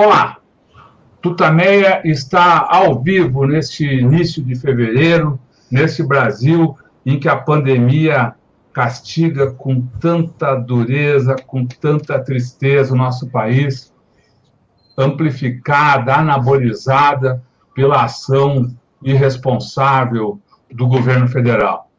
Olá, Tutameia está ao vivo neste início de fevereiro, nesse Brasil em que a pandemia castiga com tanta dureza, com tanta tristeza o nosso país, amplificada, anabolizada pela ação irresponsável do governo federal.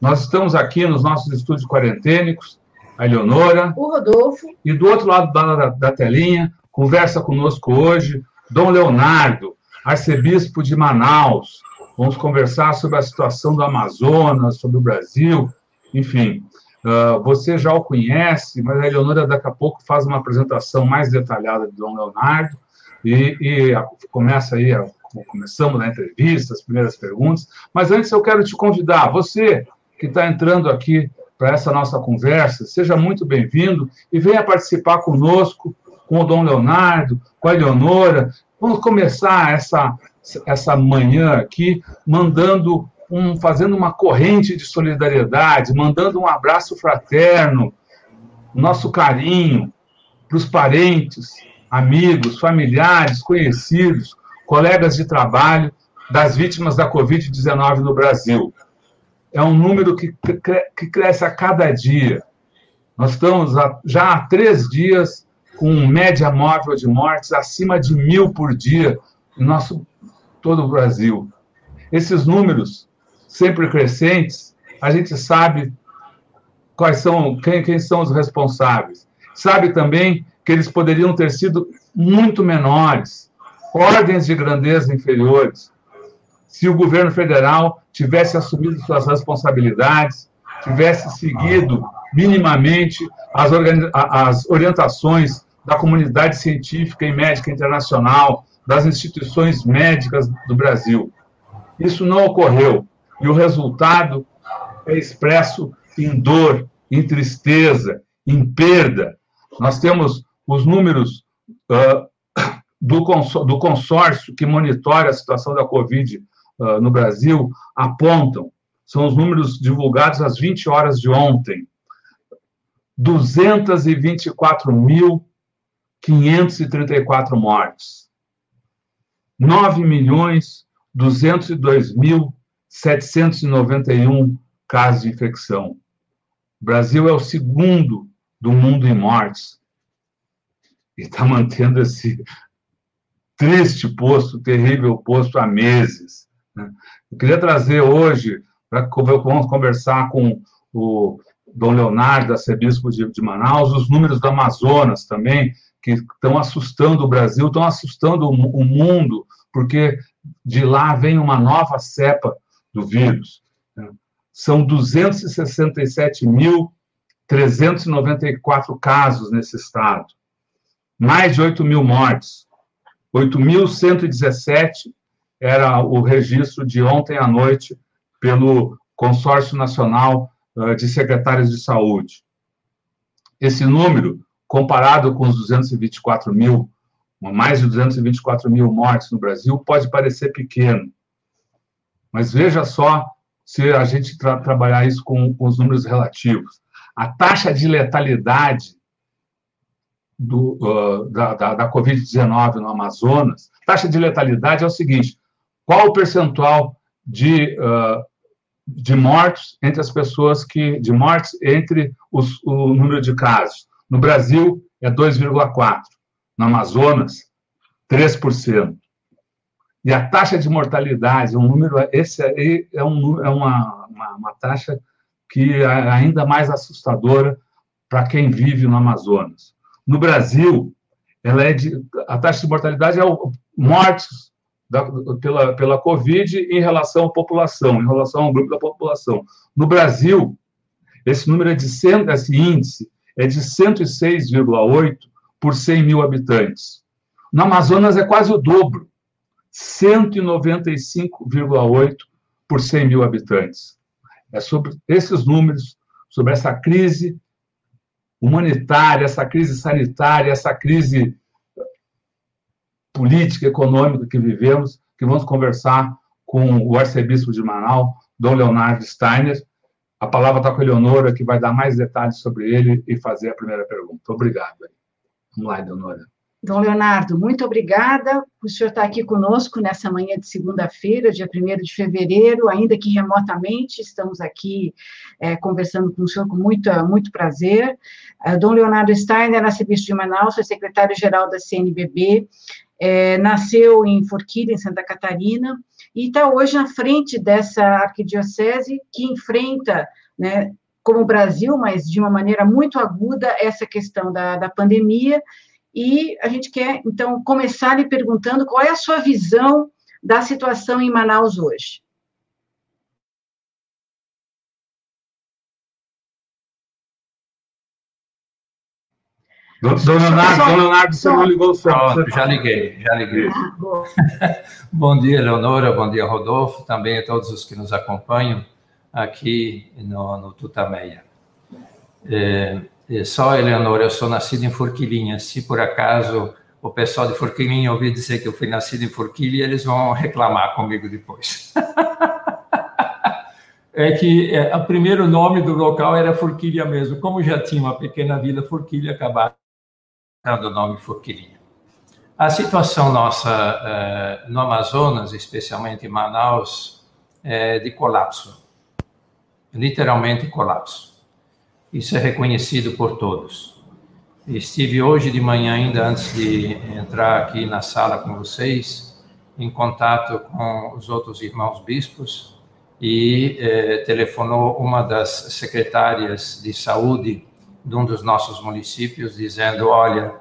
Nós estamos aqui nos nossos estúdios quarentênicos, a Eleonora. O Rodolfo. E do outro lado da, da telinha, conversa conosco hoje Dom Leonardo, arcebispo de Manaus. Vamos conversar sobre a situação do Amazonas, sobre o Brasil, enfim. Uh, você já o conhece, mas a Eleonora daqui a pouco faz uma apresentação mais detalhada de Dom Leonardo e, e começa aí, a, começamos a entrevista, as primeiras perguntas. Mas antes eu quero te convidar, você que está entrando aqui para essa nossa conversa, seja muito bem-vindo e venha participar conosco com o Dom Leonardo, com a Eleonora. Vamos começar essa, essa manhã aqui mandando um, fazendo uma corrente de solidariedade, mandando um abraço fraterno, nosso carinho para os parentes, amigos, familiares, conhecidos, colegas de trabalho das vítimas da Covid-19 no Brasil. É um número que, que cresce a cada dia. Nós estamos já há três dias com média móvel de mortes acima de mil por dia no nosso todo o Brasil. Esses números sempre crescentes, a gente sabe quais são quem, quem são os responsáveis. Sabe também que eles poderiam ter sido muito menores, ordens de grandeza inferiores, se o governo federal tivesse assumido suas responsabilidades, tivesse seguido minimamente as, as orientações da comunidade científica e médica internacional, das instituições médicas do Brasil. Isso não ocorreu. E o resultado é expresso em dor, em tristeza, em perda. Nós temos os números uh, do, consórcio, do, consórcio que monitora a situação da Covid uh, no Brasil, apontam, são os números divulgados às 20 horas de ontem. 224 mil 534 mortes. 9 milhões 202 mil 791 casos de infecção. O Brasil é o segundo do mundo em mortes e está mantendo esse triste posto, terrível posto há meses. Né? Eu queria trazer hoje, para vamos conversar com o Dom Leonardo, arcebispo de, de Manaus, os números do Amazonas também, que estão assustando o Brasil, estão assustando o mundo, porque de lá vem uma nova cepa do vírus. Né? São 267.394 casos nesse estado, mais de 8 mil mortes. 8.117 era o registro de ontem à noite pelo Consórcio Nacional de Secretários de Saúde. Esse número comparado com os 224 mil, mais de 224 mil mortes no Brasil, pode parecer pequeno. Mas veja só se a gente tra trabalhar isso com, com, os números relativos. A taxa de letalidade do, uh, da, da, da Covid-19 no Amazonas, taxa de letalidade é o seguinte: qual o percentual de, uh, de mortes entre as pessoas que. de mortes entre os, o número de casos? No Brasil, é 2,4%. No Amazonas, 3%. E a taxa de mortalidade, um número, esse aí é, um, é uma, uma, uma taxa que é ainda mais assustadora para quem vive no Amazonas. No Brasil, ela é de, a taxa de mortalidade é o, mortes da, pela, pela Covid em relação à população, em relação ao grupo da população. No Brasil, esse número é de 100, esse índice é de 106,8 por 100 mil habitantes. No Amazonas é quase o dobro, 195,8 por 100 mil habitantes. É sobre esses números, sobre essa crise humanitária, essa crise sanitária, essa crise política, econômica que vivemos, que vamos conversar com o arcebispo de Manaus, Dom Leonardo Steiner, a palavra está com a Eleonora, que vai dar mais detalhes sobre ele e fazer a primeira pergunta. Obrigado. Vamos lá, Eleonora. Dom Leonardo, muito obrigada por o senhor estar aqui conosco nessa manhã de segunda-feira, dia 1 de fevereiro, ainda que remotamente, estamos aqui é, conversando com o senhor com muito, muito prazer. Uh, Dom Leonardo Steiner, arcebispo de Manaus, foi secretário-geral da CNBB, é, nasceu em Forquilha, em Santa Catarina, e está hoje na frente dessa arquidiocese que enfrenta, né, como o Brasil, mas de uma maneira muito aguda, essa questão da, da pandemia, e a gente quer, então, começar lhe perguntando qual é a sua visão da situação em Manaus hoje. Dona Leonardo, Dona Leonardo, você não ligou o som. já liguei, já liguei. Ah, bom dia, Leonora, bom dia, Rodolfo, também a todos os que nos acompanham aqui no, no Tutameia. É, é, só, Eleonora, eu sou nascido em Forquilinha. Se por acaso o pessoal de Forquilinha ouvir dizer que eu fui nascido em Forquilha, eles vão reclamar comigo depois. é que é, o primeiro nome do local era Forquilha mesmo. Como já tinha uma pequena vila Forquilha, acabaram o nome Forquilinha. A situação nossa é, no Amazonas, especialmente em Manaus, é de colapso. Literalmente colapso. Isso é reconhecido por todos. Estive hoje de manhã, ainda antes de entrar aqui na sala com vocês, em contato com os outros irmãos bispos e eh, telefonou uma das secretárias de saúde de um dos nossos municípios, dizendo: Olha,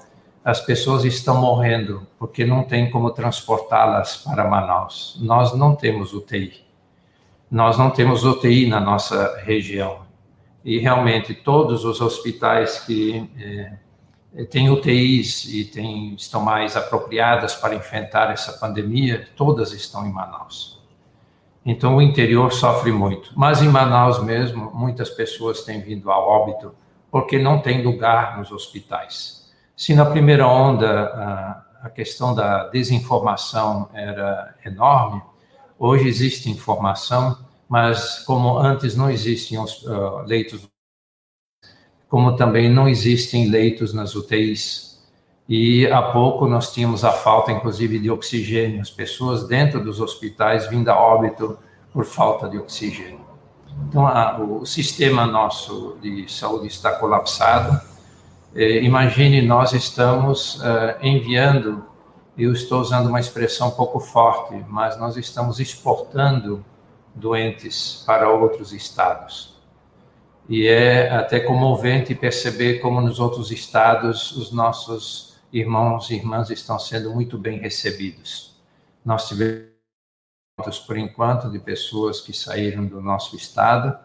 as pessoas estão morrendo porque não tem como transportá-las para Manaus. Nós não temos UTI. Nós não temos UTI na nossa região e realmente todos os hospitais que é, têm UTIs e têm, estão mais apropriadas para enfrentar essa pandemia, todas estão em Manaus. Então o interior sofre muito, mas em Manaus mesmo muitas pessoas têm vindo a óbito porque não tem lugar nos hospitais. Se na primeira onda a, questão da desinformação era enorme, hoje existe informação mas como antes não existiam uh, leitos, como também não existem leitos nas UTIs, e há pouco nós tínhamos a falta, inclusive, de oxigênio, as pessoas dentro dos hospitais vindo a óbito por falta de oxigênio. Então, a, o sistema nosso de saúde está colapsado. Eh, imagine, nós estamos uh, enviando, eu estou usando uma expressão um pouco forte, mas nós estamos exportando doentes para outros estados. E é até comovente perceber como nos outros estados os nossos irmãos e irmãs estão sendo muito bem recebidos. Nós tivemos, por enquanto, de pessoas que saíram do nosso estado,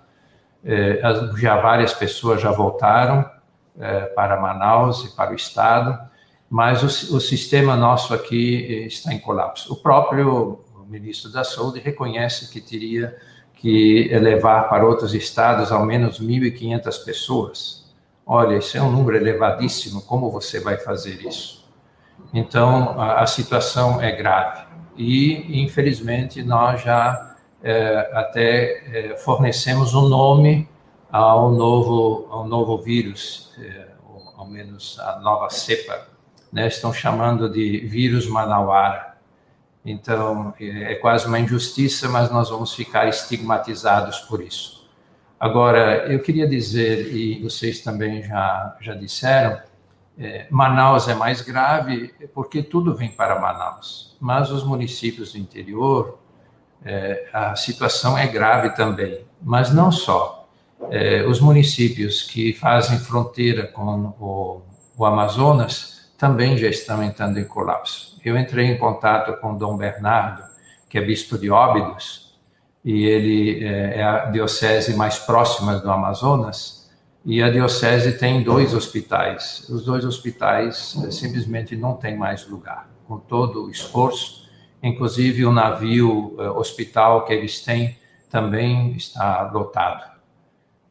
eh, já várias pessoas já voltaram eh, para Manaus e para o estado, mas o, sistema nosso aqui está em colapso. O próprio ministro da Saúde reconhece que teria que levar para outros estados ao menos 1.500 pessoas. Olha, isso é um número elevadíssimo, como você vai fazer isso? Então, a situação é grave. E, infelizmente, nós já é, até é, fornecemos um nome ao novo, ao novo vírus, é, ou ao menos a nova cepa, né? estão chamando de vírus manauara. Então, é, é quase uma injustiça, mas nós vamos ficar estigmatizados por isso. Agora, eu queria dizer, e vocês também já, já disseram, é, Manaus é mais grave porque tudo vem para Manaus, mas os municípios do interior, é, a situação é grave também, mas não só. É, os municípios que fazem fronteira com o, o Amazonas também já estão entrando em colapso eu entrei em contato com Dom Bernardo, que é bispo de Óbidos, e ele é, é a diocese mais próxima do Amazonas, e a diocese tem dois hospitais. Os dois hospitais é, simplesmente não têm mais lugar, com todo o esforço, inclusive o navio é, hospital que eles têm também está lotado.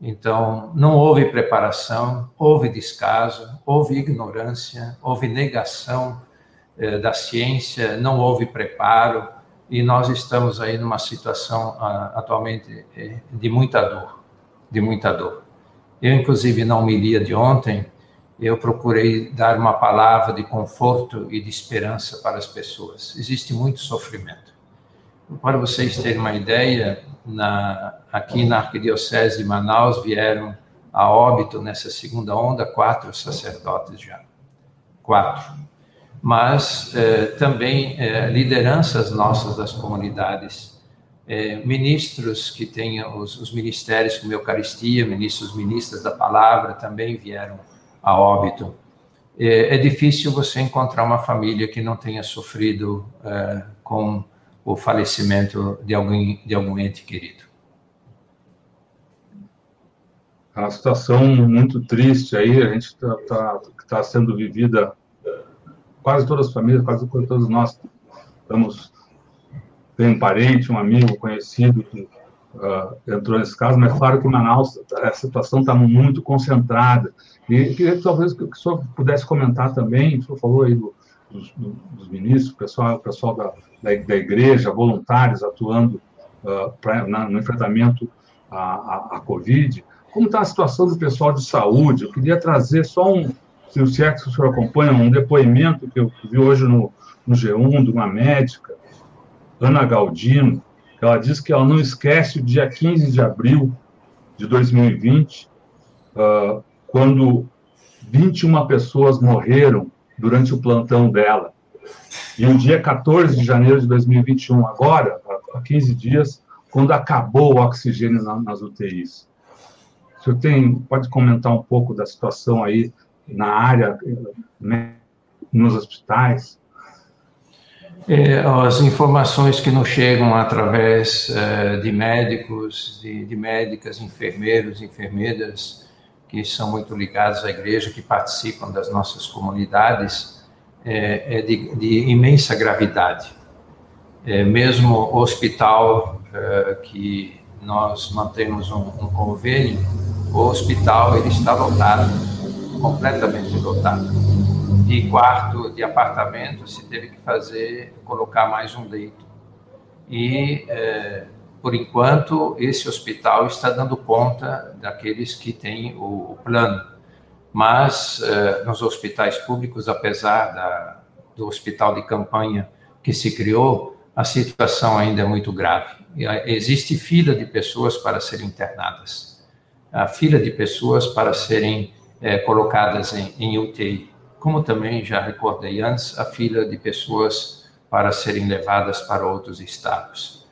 Então, não houve preparação, houve descaso, houve ignorância, houve negação eh, da ciência, não houve preparo e nós estamos aí numa situação ah, atualmente eh, de muita dor, de muita dor. Eu, inclusive, na homilia de ontem, eu procurei dar uma palavra de conforto e de esperança para as pessoas. Existe muito sofrimento. Para vocês terem uma ideia, na, aqui na Arquidiocese de Manaus vieram a óbito nessa segunda onda quatro sacerdotes já. Quatro. Mas eh, também eh, lideranças nossas das comunidades, eh, ministros que têm os, os ministérios como Eucaristia, ministros, ministras da palavra também vieram a óbito. É, é difícil você encontrar uma família que não tenha sofrido é, com o falecimento de alguém, de algum ente querido. É uma situação muito triste aí, a gente está tá, tá sendo vivida, quase todas as famílias, quase todos nós estamos, tem um parente, um amigo, conhecido que uh, entrou nesse caso, mas claro que em Manaus a situação está muito concentrada. E queria que talvez que o senhor pudesse comentar também, o senhor falou aí do, dos, dos, ministros, pessoal, pessoal da, da, da igreja, voluntários atuando uh, pra, na, no enfrentamento à, à, à Covid. Como está a situação do pessoal de saúde? Eu queria trazer só um, se o é o senhor acompanha, um depoimento que eu vi hoje no, no G1 de uma médica, Ana Galdino, ela diz que ela não esquece o dia 15 de abril de 2020, uh, quando 21 pessoas morreram durante o plantão dela. E o dia 14 de janeiro de 2021, agora, há 15 dias, quando acabou o oxigênio nas UTIs. O senhor tem, pode comentar um pouco da situação aí na área, né, nos hospitais? É, as informações que nos chegam através é, de médicos, de, de médicas, enfermeiros, enfermeiras, que são muito ligados à igreja, que participam das nossas comunidades, é, é de, de, imensa gravidade. É, mesmo o hospital é, que nós mantemos um, um, convênio, o hospital ele está lotado, completamente lotado. De quarto, de apartamento, se teve que fazer, colocar mais um leito. E é, por enquanto, esse hospital está dando conta daqueles que têm o, o plano. Mas eh, nos hospitais públicos, apesar da, do hospital de campanha que se criou, a situação ainda é muito grave. Existe fila de pessoas para serem internadas, a fila de pessoas para serem eh, colocadas em, em UTI, como também já recordei antes, a fila de pessoas para serem levadas para outros estados.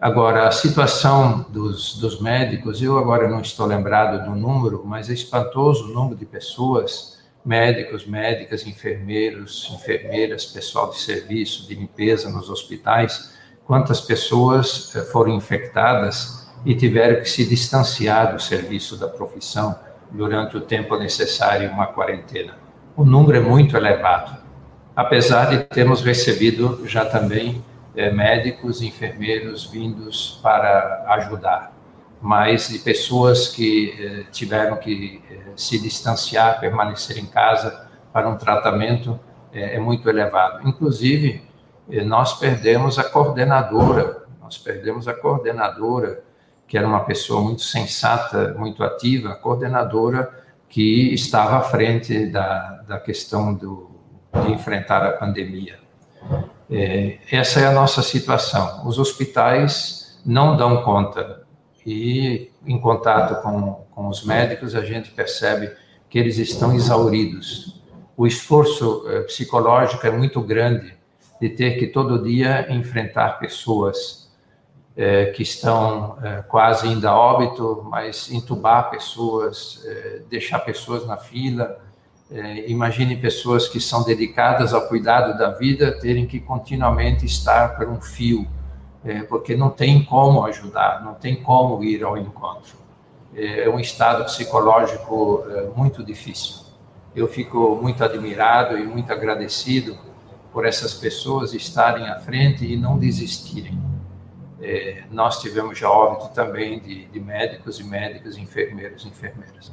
Agora, a situação dos, dos médicos, eu agora não estou lembrado do número, mas é espantoso o número de pessoas, médicos, médicas, enfermeiros, enfermeiras, pessoal de serviço, de limpeza nos hospitais, quantas pessoas eh, foram infectadas e tiveram que se distanciar do serviço da profissão durante o tempo necessário uma quarentena. O número é muito elevado, apesar de termos recebido já também é, médicos enfermeiros vindos para ajudar, mas de pessoas que é, tiveram que é, se distanciar, permanecer em casa para um tratamento é, muito elevado. Inclusive, nós perdemos a coordenadora, nós perdemos a coordenadora, que era uma pessoa muito sensata, muito ativa, a coordenadora que estava à frente da, da questão do, de enfrentar a pandemia. É, essa é a nossa situação. Os hospitais não dão conta e, em contato com, com os médicos, a gente percebe que eles estão exauridos. O esforço é, psicológico é muito grande de ter que todo dia enfrentar pessoas é, que estão é, quase indo a óbito, mas entubar pessoas, é, deixar pessoas na fila, é, imagine pessoas que são dedicadas ao cuidado da vida terem que continuamente estar por um fio, é, porque não tem como ajudar, não tem como ir ao encontro. É, um estado psicológico muito difícil. Eu fico muito admirado e muito agradecido por essas pessoas estarem à frente e não desistirem. É, nós tivemos já óbito também de, de médicos e médicas, enfermeiros e enfermeiras.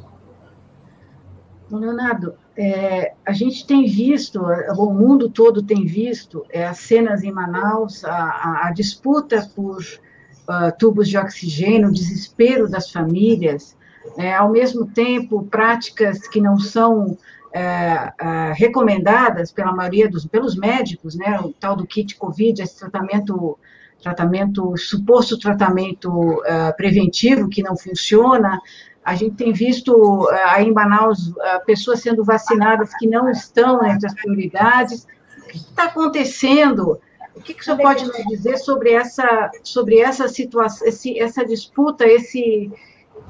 Leonardo, é, a gente tem visto, o mundo todo tem visto é, as cenas em Manaus, a, a, a disputa por uh, tubos de oxigênio, o desespero das famílias, é, ao mesmo tempo, práticas que não são é, é, recomendadas pela maioria dos, pelos médicos, né, o tal do kit COVID, esse tratamento, tratamento, suposto tratamento é, preventivo que não funciona, a gente tem visto aí em Manaus pessoas sendo vacinadas que não estão entre as prioridades. O que está acontecendo? O que, que o senhor pode nos dizer sobre essa, sobre essa situação, esse, essa disputa, esse,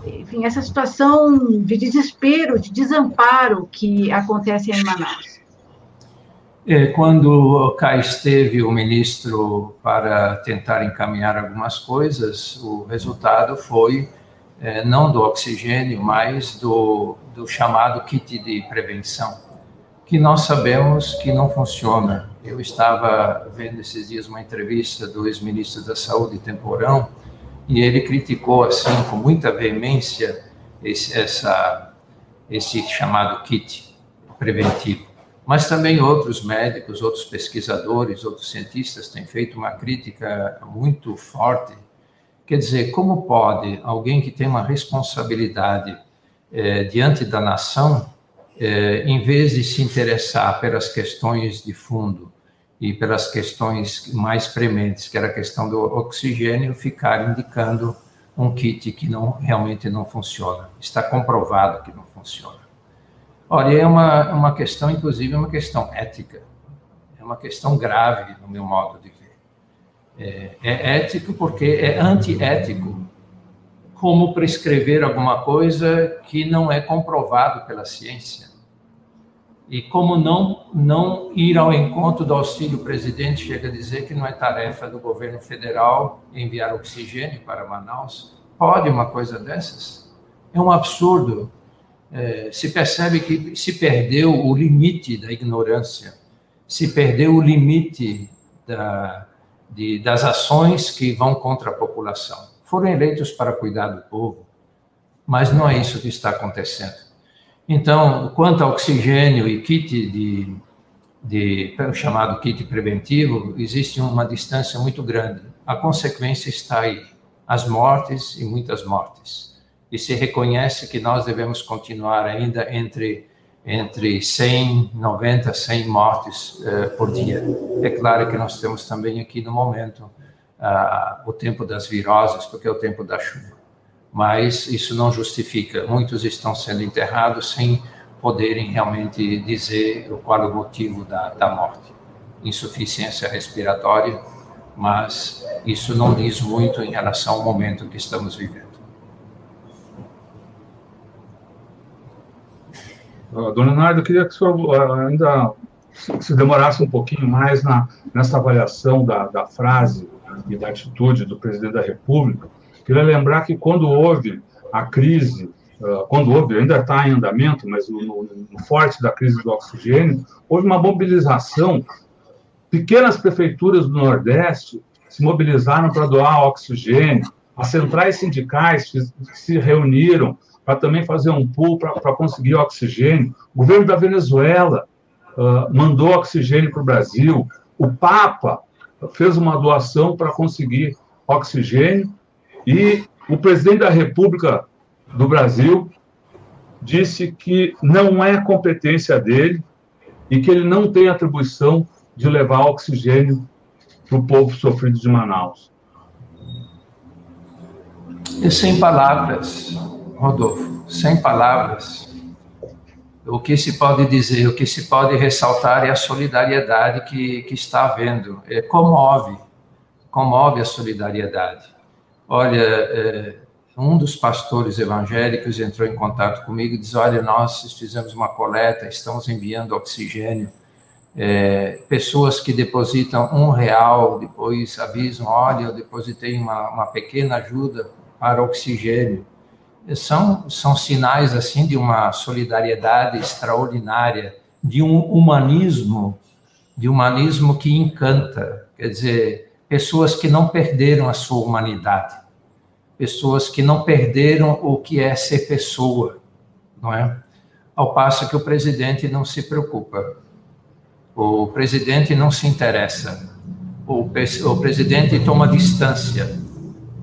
enfim, essa situação de desespero, de desamparo que acontece em Manaus? É, quando cá esteve o ministro para tentar encaminhar algumas coisas, o resultado foi é, não do oxigênio, mas do, do chamado kit de prevenção, que nós sabemos que não funciona. Eu estava vendo esses dias uma entrevista do ex-ministro da Saúde, Temporão, e ele criticou assim com muita veemência esse, essa, esse chamado kit preventivo. Mas também outros médicos, outros pesquisadores, outros cientistas têm feito uma crítica muito forte. Quer dizer, como pode alguém que tem uma responsabilidade eh, diante da nação, eh, em vez de se interessar pelas questões de fundo, e pelas questões mais prementes, que era a questão do oxigênio, ficar indicando um kit que não realmente não funciona. Está comprovado que não funciona. Olha, é uma, uma questão, inclusive, é uma questão ética. É uma questão grave, no meu modo de ver. É, é ético porque é antiético como prescrever alguma coisa que não é comprovado pela ciência. E como não, não ir ao encontro do auxílio presidente, chega a dizer que não é tarefa do governo federal enviar oxigênio para Manaus. Pode uma coisa dessas? É um absurdo. É, se percebe que se perdeu o limite da ignorância, se perdeu o limite da, de, das ações que vão contra a população. Foram eleitos para cuidar do povo, mas não é isso que está acontecendo. Então, quanto ao oxigênio e kit de, de chamado kit preventivo, existe uma distância muito grande. A consequência está aí, as mortes e muitas mortes. E se reconhece que nós devemos continuar ainda entre entre 100, 90, 100 mortes uh, por dia. É claro que nós temos também aqui no momento uh, o tempo das viroses, porque é o tempo da chuva mas isso não justifica. Muitos estão sendo enterrados sem poderem realmente dizer qual é o motivo da, da morte. Insuficiência respiratória, mas isso não diz muito em relação ao momento que estamos vivendo. Dona Nardo, eu queria que o senhor ainda se demorasse um pouquinho mais na, nessa avaliação da, da frase e da atitude do presidente da República, Queria lembrar que quando houve a crise, quando houve, ainda está em andamento, mas no, no forte da crise do oxigênio, houve uma mobilização. Pequenas prefeituras do Nordeste se mobilizaram para doar oxigênio. As centrais sindicais se reuniram para também fazer um pool para conseguir oxigênio. O governo da Venezuela uh, mandou oxigênio para o Brasil. O Papa fez uma doação para conseguir oxigênio. E o presidente da República do Brasil disse que não é competência dele e que ele não tem atribuição de levar oxigênio para o povo sofrido de Manaus. E sem palavras, Rodolfo, sem palavras. O que se pode dizer, o que se pode ressaltar é a solidariedade que, que está havendo. É, comove, comove a solidariedade. Olha, é, um dos pastores evangélicos entrou em contato comigo e disse: Olha, nós fizemos uma coleta, estamos enviando oxigênio. É, pessoas que depositam um real, depois avisam: Olha, eu depositei uma, uma pequena ajuda para oxigênio. São, são sinais assim de uma solidariedade extraordinária, de um humanismo, de humanismo que encanta. Quer dizer, pessoas que não perderam a sua humanidade, pessoas que não perderam o que é ser pessoa, não é? Ao passo que o presidente não se preocupa, o presidente não se interessa, o, o presidente toma distância,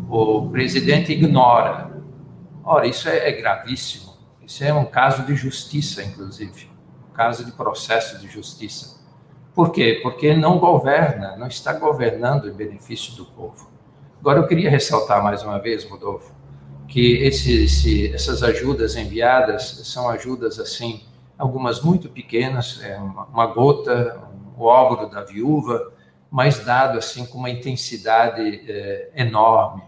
o presidente ignora. Ora, isso é, é gravíssimo. Isso é um caso de justiça, inclusive. caso de processo de justiça. Por quê? Porque não governa, não está governando em benefício do povo. Agora, eu queria ressaltar mais uma vez, Rodolfo, que esse, esse, essas ajudas enviadas são ajudas, assim, algumas muito pequenas, é uma, uma gota, um óvulo da viúva, mas dado, assim, com uma intensidade é, enorme.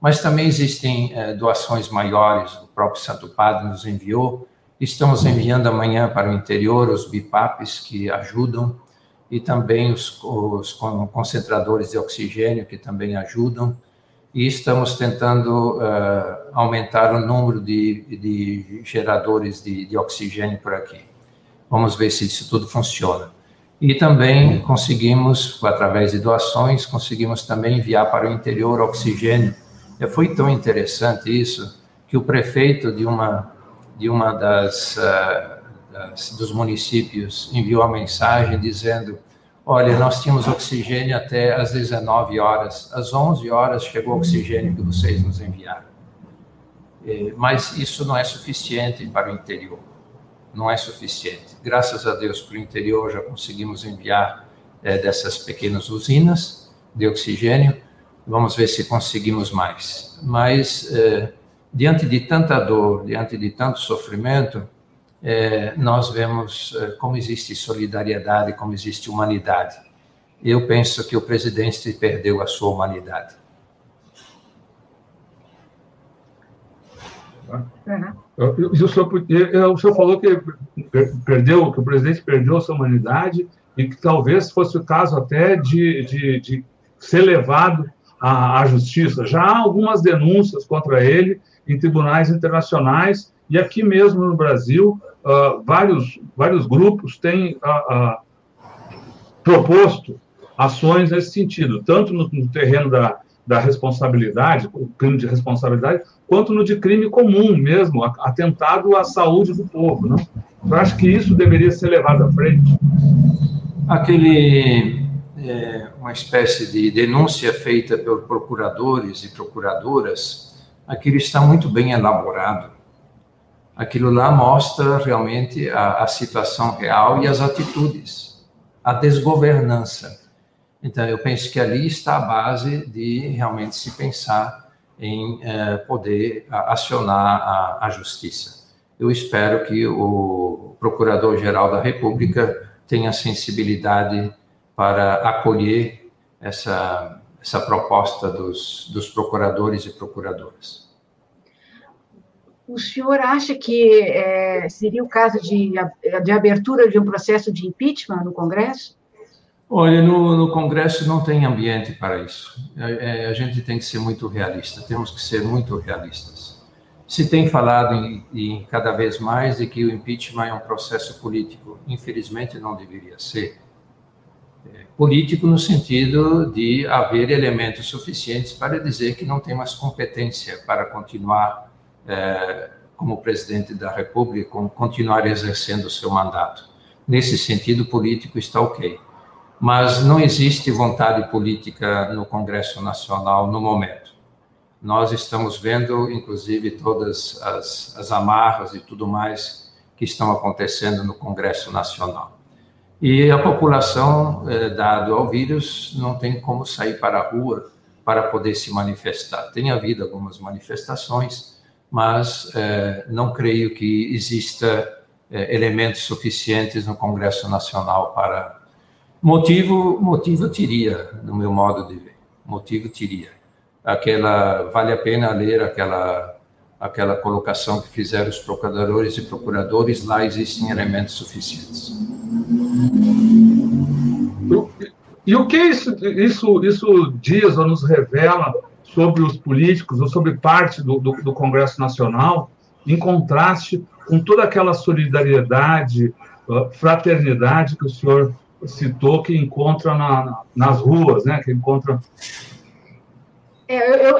Mas também existem é, doações maiores, o próprio Santo Padre nos enviou, estamos enviando amanhã para o interior os BIPAPs que ajudam, e também os, os concentradores de oxigênio, que também ajudam, e estamos tentando uh, aumentar o número de, de geradores de, de, oxigênio por aqui. Vamos ver se isso tudo funciona. E também conseguimos, através de doações, conseguimos também enviar para o interior oxigênio. E foi tão interessante isso que o prefeito de uma de uma das uh, dos municípios enviou a mensagem dizendo: Olha, nós tínhamos oxigênio até às 19 horas, às 11 horas chegou o oxigênio que vocês nos enviaram. É, mas isso não é suficiente para o interior, não é suficiente. Graças a Deus, para o interior já conseguimos enviar é, dessas pequenas usinas de oxigênio. Vamos ver se conseguimos mais. Mas, é, diante de tanta dor, diante de tanto sofrimento, é, nós vemos é, como existe solidariedade, como existe humanidade. Eu penso que o presidente perdeu a sua humanidade. Uhum. O, senhor, o senhor falou que perdeu, que o presidente perdeu a sua humanidade e que talvez fosse o caso até de, de, de ser levado à, à justiça. Já há algumas denúncias contra ele em tribunais internacionais e aqui mesmo no Brasil, uh, vários, vários grupos têm uh, uh, proposto ações nesse sentido, tanto no, no terreno da, da responsabilidade, o crime de responsabilidade, quanto no de crime comum mesmo, atentado à saúde do povo. Não? Eu acho que isso deveria ser levado à frente. Aquele, é, uma espécie de denúncia feita por procuradores e procuradoras, aquilo está muito bem elaborado aquilo lá mostra realmente a, a situação real e as atitudes, a desgovernança. Então, eu penso que ali está a base de realmente se pensar em eh, poder acionar a, a, justiça. Eu espero que o Procurador-Geral da República tenha sensibilidade para acolher essa, essa proposta dos, dos procuradores e procuradoras. O senhor acha que é, seria o caso de, de abertura de um processo de impeachment no Congresso? Olha, no, no Congresso não tem ambiente para isso. É, é, a gente tem que ser muito realista, temos que ser muito realistas. Se tem falado em, em, cada vez mais de que o impeachment é um processo político. Infelizmente, não deveria ser. Político no sentido de haver elementos suficientes para dizer que não tem mais competência para continuar é, como presidente da República, continuar exercendo o seu mandato. Nesse sentido, político está ok. Mas não existe vontade política no Congresso Nacional no momento. Nós estamos vendo, inclusive, todas as, as amarras e tudo mais que estão acontecendo no Congresso Nacional. E a população, é, dado ao vírus, não tem como sair para a rua para poder se manifestar. Tem havido algumas manifestações, mas é, não creio que exista é, elementos suficientes no Congresso Nacional para motivo motivo teria no meu modo de ver motivo teria aquela vale a pena ler aquela aquela colocação que fizeram os procuradores e procuradores lá existem elementos suficientes e o que isso isso isso diz ou nos revela sobre os políticos ou sobre parte do, do, do Congresso Nacional, em contraste com toda aquela solidariedade, fraternidade que o senhor citou que encontra na, nas ruas, né? Que encontra. É, eu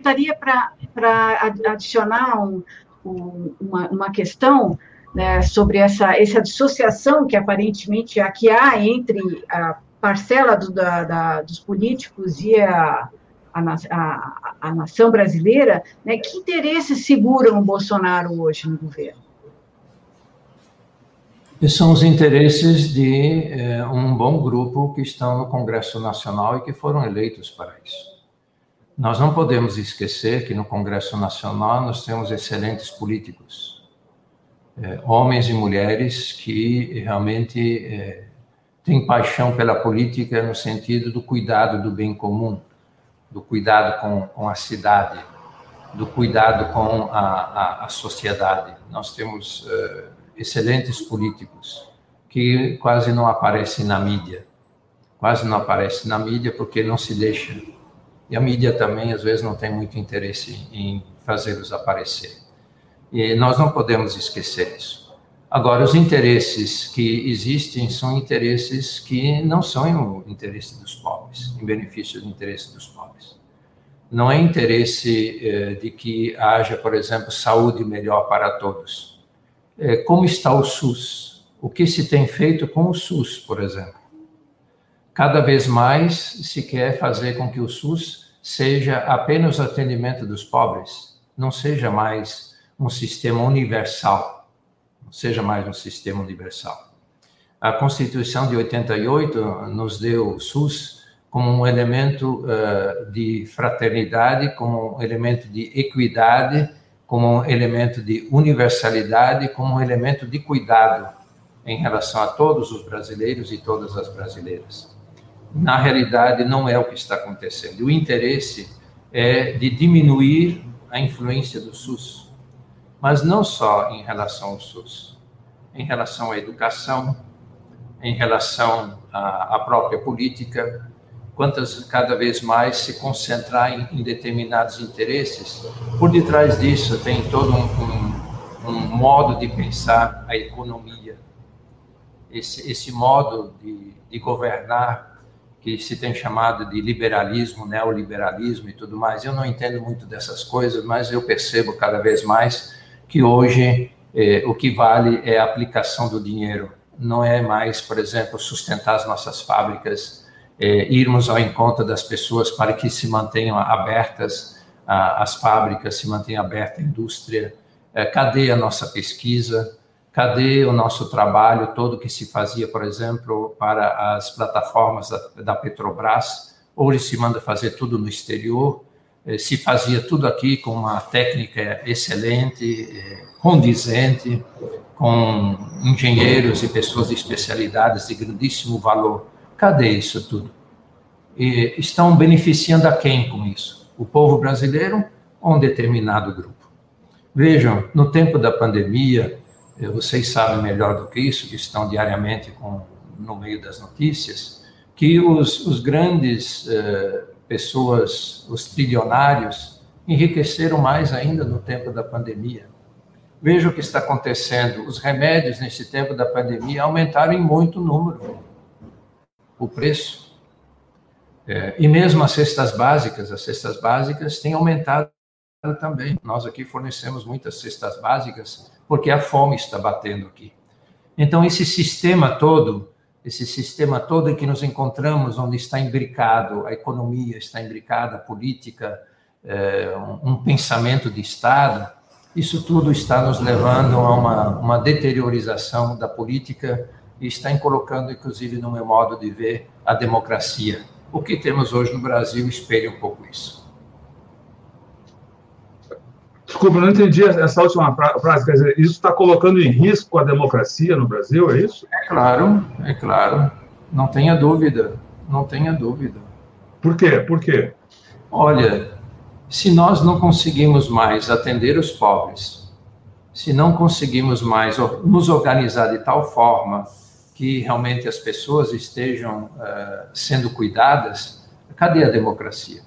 estaria para adicionar um, um, uma, uma questão né, sobre essa, essa dissociação que aparentemente aqui há entre a parcela do, da, da, dos políticos e a, a, a, a nação brasileira, né, que interesses seguram o Bolsonaro hoje no governo? São os interesses de eh, um bom grupo que estão no Congresso Nacional e que foram eleitos para isso. Nós não podemos esquecer que no Congresso Nacional nós temos excelentes políticos, eh, homens e mulheres que realmente eh, têm paixão pela política no sentido do cuidado do bem comum, do cuidado com, com a cidade, do cuidado com a, a, a sociedade. Nós temos uh, excelentes políticos que quase não aparecem na mídia, quase não aparecem na mídia porque não se deixa e a mídia também, às vezes, não tem muito interesse em fazê-los aparecer. E nós não podemos esquecer isso. Agora, os interesses que existem são interesses que não são o interesse dos pobres, em benefício do interesse dos pobres. Não é interesse eh, de que haja, por exemplo, saúde melhor para todos. Eh, como está o SUS? O que se tem feito com o SUS, por exemplo? Cada vez mais se quer fazer com que o SUS seja apenas o atendimento dos pobres, não seja mais um sistema universal, não seja mais um sistema universal. A Constituição de 88 nos deu o SUS como um elemento uh, de fraternidade, como um elemento de equidade, como um elemento de universalidade, como um elemento de cuidado em relação a todos os brasileiros e todas as brasileiras na realidade não é o que está acontecendo. O interesse é de diminuir a influência do SUS, mas não só em relação ao SUS, em relação à educação, em relação à, à própria política, quantas cada vez mais se concentrar em, em, determinados interesses. Por detrás disso tem todo um, um, um modo de pensar a economia, esse, esse modo de, de governar que se tem chamado de liberalismo, neoliberalismo e tudo mais. Eu não entendo muito dessas coisas, mas eu percebo cada vez mais que hoje eh, o que vale é a aplicação do dinheiro. Não é mais, por exemplo, sustentar as nossas fábricas, eh, irmos ao encontro das pessoas para que se mantenham abertas a, as fábricas, se mantenha aberta a indústria. Eh, cadê a nossa pesquisa? Cadê o nosso trabalho todo que se fazia, por exemplo, para as plataformas da, da Petrobras? Ele se manda fazer tudo no exterior? Eh, se fazia tudo aqui com uma técnica excelente, eh, condizente, com engenheiros e pessoas de especialidades de grandíssimo valor. Cadê isso tudo? E estão beneficiando a quem com isso? O povo brasileiro ou um determinado grupo? Vejam, no tempo da pandemia, vocês sabem melhor do que isso, que estão diariamente com, no meio das notícias, que os, os grandes eh, pessoas, os trilionários, enriqueceram mais ainda no tempo da pandemia. Veja o que está acontecendo. Os remédios nesse tempo da pandemia aumentaram em muito número o preço. É, e mesmo as cestas básicas, as cestas básicas têm aumentado também. Nós aqui fornecemos muitas cestas básicas porque a fome está batendo aqui. Então, esse sistema todo, esse sistema todo em que nos encontramos, onde está imbricado a economia, está imbricada a política, um, um, pensamento de Estado, isso tudo está nos levando a uma, uma deteriorização da política e está colocando, inclusive, no meu modo de ver, a democracia. O que temos hoje no Brasil espelha um pouco isso. Desculpa, não entendi essa última frase. Quer dizer, isso está colocando em risco a democracia no Brasil, é isso? É claro, é claro. Não tenha dúvida, não tenha dúvida. Por quê? Por quê? Olha, se nós não conseguimos mais atender os pobres, se não conseguimos mais nos organizar de tal forma que realmente as pessoas estejam uh, sendo cuidadas, cadê a democracia?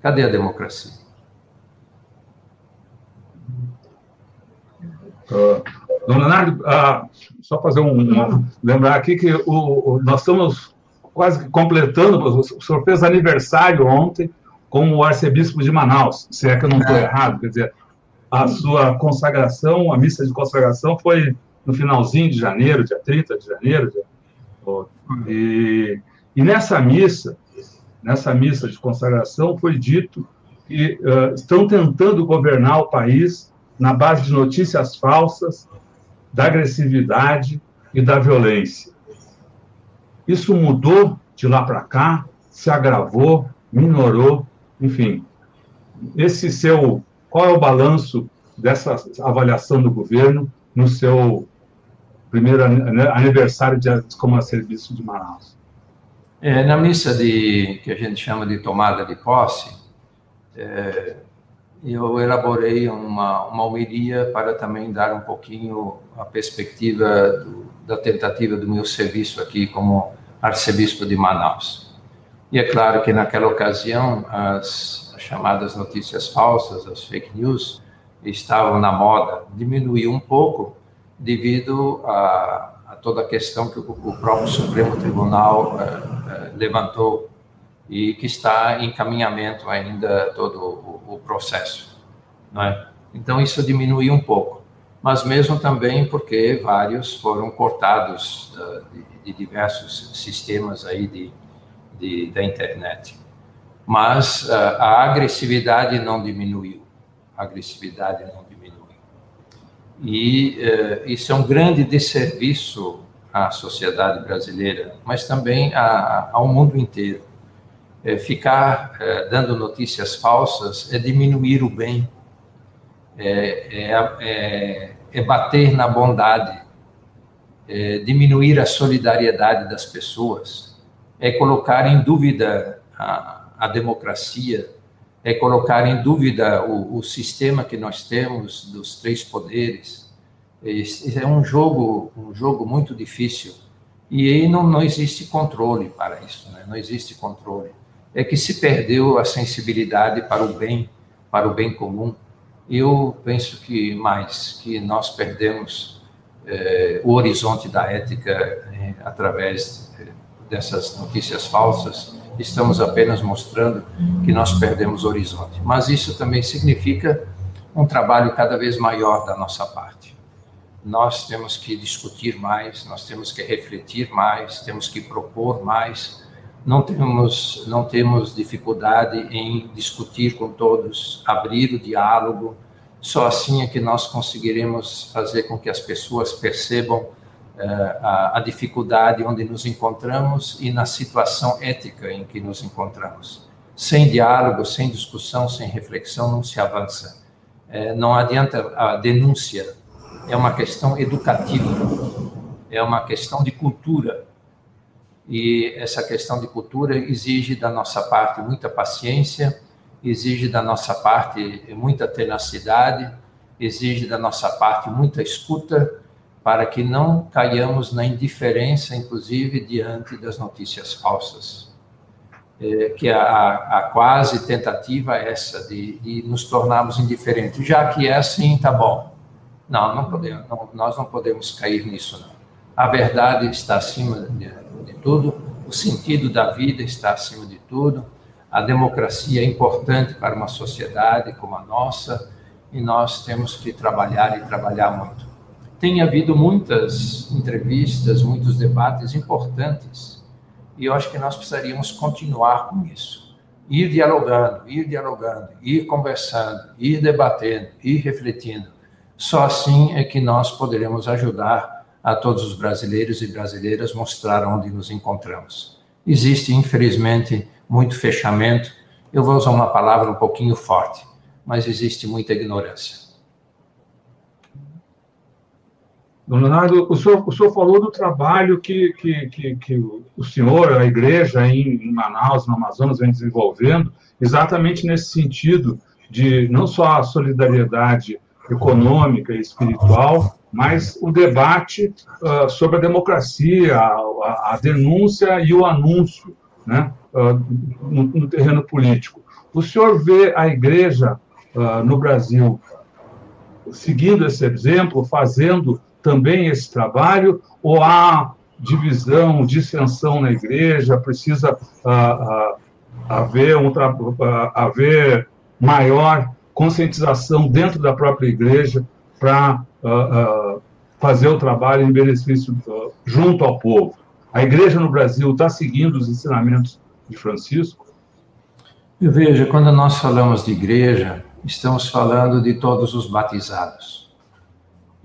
Cadê a democracia? Uh, Dom Leonardo, uh, só fazer um, lembrar aqui que o, o, nós estamos quase completando, o senhor fez aniversário ontem como arcebispo de Manaus, se é que eu não estou é. errado, quer dizer, a sua consagração, a missa de consagração foi no finalzinho de janeiro, dia 30 de janeiro, e, e nessa missa, nessa missa de consagração foi dito que uh, estão tentando governar o país na base de notícias falsas, da agressividade e da violência. Isso mudou de lá para cá, se agravou, minorou, enfim. Esse seu, qual é o balanço dessa avaliação do governo no seu primeiro aniversário de como serviço de Manaus? É, na missa de que a gente chama de tomada de posse, é, eu elaborei uma, uma homilia para também dar um pouquinho a perspectiva do, da tentativa do meu serviço aqui como arcebispo de Manaus. E é claro que naquela ocasião as, as chamadas notícias falsas, as fake news, estavam na moda. Diminuiu um pouco devido a, a toda a questão que o, o próprio Supremo Tribunal eh, eh, levantou e que está em caminhamento ainda todo o, processo, não é? Então isso diminuiu um pouco, mas mesmo também porque vários foram cortados uh, de, de, diversos sistemas aí de, de da internet. Mas uh, a agressividade não diminuiu, a agressividade não diminuiu. E uh, isso é um grande desserviço à sociedade brasileira, mas também a, ao mundo inteiro é, ficar é, dando notícias falsas é diminuir o bem, é, é, é, é bater na bondade, é diminuir a solidariedade das pessoas, é colocar em dúvida a, a democracia, é colocar em dúvida o, o, sistema que nós temos dos três poderes. É um jogo, um jogo muito difícil e aí não, não existe controle para isso, né? não existe controle é que se perdeu a sensibilidade para o bem, para o bem comum. Eu penso que mais, que nós perdemos é, o horizonte da ética é, através dessas notícias falsas. Estamos apenas mostrando que nós perdemos o horizonte. Mas isso também significa um trabalho cada vez maior da nossa parte. Nós temos que discutir mais, nós temos que refletir mais, temos que propor mais não temos, não temos dificuldade em discutir com todos, abrir o diálogo. Só assim é que nós conseguiremos fazer com que as pessoas percebam uh, a, a dificuldade onde nos encontramos e na situação ética em que nos encontramos. Sem diálogo, sem discussão, sem reflexão, não se avança. É, não adianta a denúncia, é uma questão educativa, é uma questão de cultura e essa questão de cultura exige da nossa parte muita paciência, exige da nossa parte muita tenacidade, exige da nossa parte muita escuta, para que não caiamos na indiferença, inclusive, diante das notícias falsas. É, que a, a, quase tentativa é essa de, de, nos tornarmos indiferentes, já que é assim, tá bom. Não, não podemos, não, nós não podemos cair nisso, não. A verdade está acima de, tudo, o sentido da vida está acima de tudo, a democracia é importante para uma sociedade como a nossa e nós temos que trabalhar e trabalhar muito. Tem havido muitas entrevistas, muitos debates importantes e eu acho que nós precisaríamos continuar com isso. Ir dialogando, ir dialogando, ir conversando, ir debatendo, ir refletindo. Só assim é que nós poderemos ajudar a todos os brasileiros e brasileiras mostrar onde nos encontramos. Existe, infelizmente, muito fechamento. Eu vou usar uma palavra um pouquinho forte, mas existe muita ignorância. Dom Leonardo, o senhor, o senhor falou do trabalho que, que, que, que o senhor, a igreja em, Manaus, no Amazonas, vem desenvolvendo, exatamente nesse sentido de não só a solidariedade econômica e espiritual, mas o debate uh, sobre a democracia, a, a, denúncia e o anúncio né, uh, no, no, terreno político. O senhor vê a igreja uh, no Brasil seguindo esse exemplo, fazendo também esse trabalho, ou há divisão, dissensão na igreja, precisa haver, um, haver maior conscientização dentro da própria igreja para uh, uh, fazer o trabalho em benefício uh, junto ao povo. A igreja no Brasil está seguindo os ensinamentos de Francisco? Eu vejo, quando nós falamos de igreja, estamos falando de todos os batizados.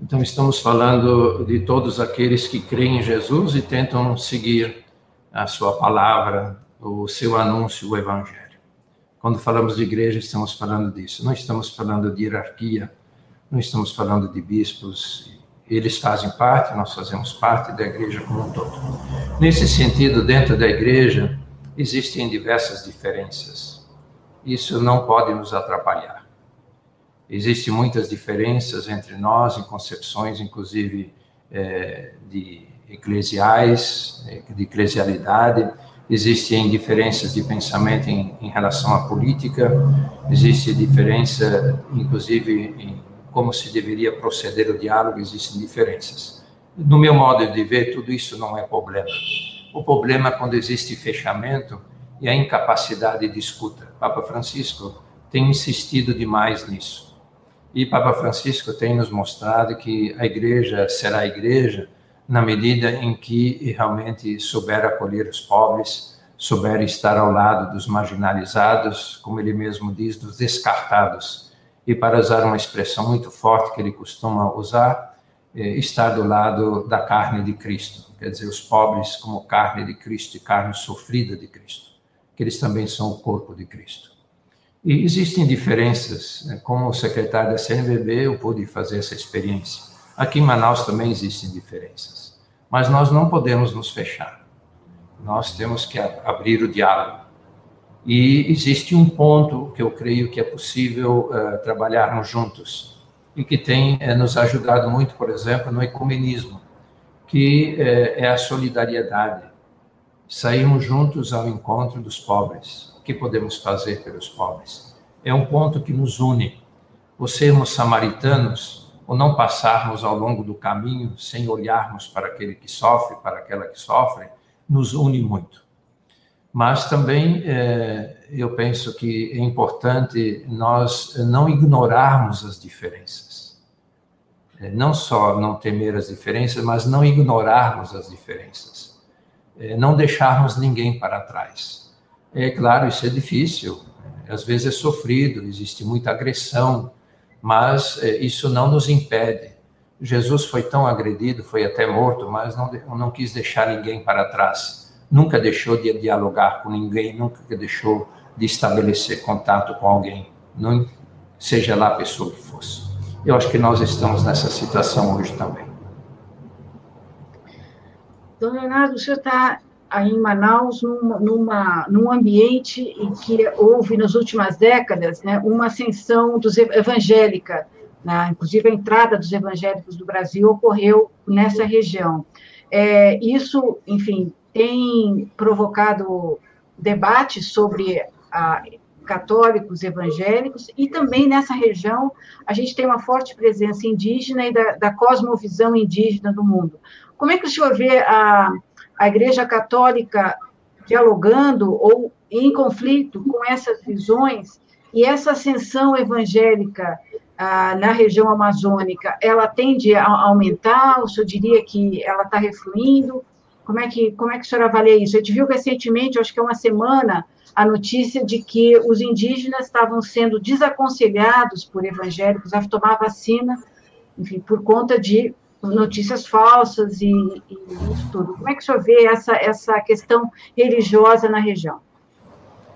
Então, estamos falando de todos aqueles que creem em Jesus e tentam seguir a sua palavra, o seu anúncio, o evangelho. Quando falamos de igreja, estamos falando disso. Não estamos falando de hierarquia, não estamos falando de bispos. Eles fazem parte, nós fazemos parte da igreja como um todo. Nesse sentido, dentro da igreja, existem diversas diferenças. Isso não pode nos atrapalhar. Existem muitas diferenças entre nós em concepções, inclusive, é, de eclesiais, eh, de eclesialidade, existem diferenças de pensamento em, em relação à política, existe diferença, inclusive, em como se deveria proceder o diálogo, existem diferenças. No meu modo de ver, tudo isso não é problema. O problema é quando existe fechamento e a incapacidade de escuta. Papa Francisco tem insistido demais nisso. E Papa Francisco tem nos mostrado que a igreja será a igreja na medida em que realmente souber acolher os pobres, souber estar ao lado dos marginalizados, como ele mesmo diz, dos descartados. E para usar uma expressão muito forte que ele costuma usar, é, estar do lado da carne de Cristo, quer dizer, os pobres como carne de Cristo e carne sofrida de Cristo, que eles também são o corpo de Cristo. E existem diferenças, né? como secretário da CNBB, eu pude fazer essa experiência Aqui em Manaus também existem diferenças, mas nós não podemos nos fechar. Nós temos que abrir o diálogo. E existe um ponto que eu creio que é possível uh, trabalharmos juntos e que tem uh, nos ajudado muito, por exemplo, no ecumenismo, que uh, é a solidariedade. Saímos juntos ao encontro dos pobres. O que podemos fazer pelos pobres? É um ponto que nos une. Por sermos samaritanos, ou não passarmos ao longo do caminho sem olharmos para aquele que sofre, para aquela que sofre, nos une muito. Mas também é, eu penso que é importante nós não ignorarmos as diferenças. É, não só não temer as diferenças, mas não ignorarmos as diferenças. É, não deixarmos ninguém para trás. É claro, isso é difícil, às vezes é sofrido, existe muita agressão, mas eh, isso não nos impede. Jesus foi tão agredido, foi até morto, mas não, não quis deixar ninguém para trás. Nunca deixou de dialogar com ninguém, nunca deixou de estabelecer contato com alguém, não, seja lá a pessoa que fosse. Eu acho que nós estamos nessa situação hoje também. Dona Leonardo, o senhor está aí em Manaus numa, numa, num ambiente em que houve nas últimas décadas né, uma ascensão dos evangélica, né, inclusive a entrada dos evangélicos do Brasil ocorreu nessa região. É, isso, enfim, tem provocado debates sobre a, católicos evangélicos e também nessa região a gente tem uma forte presença indígena e da, da cosmovisão indígena do mundo. Como é que o senhor vê a a Igreja Católica dialogando ou em conflito com essas visões e essa ascensão evangélica ah, na região amazônica, ela tende a aumentar? O senhor diria que ela está refluindo? Como é que como é que senhor avalia isso? A gente viu recentemente, acho que é uma semana, a notícia de que os indígenas estavam sendo desaconselhados por evangélicos a tomar vacina, enfim, por conta de notícias falsas e, e, isso tudo. Como é que o senhor vê essa, essa questão religiosa na região?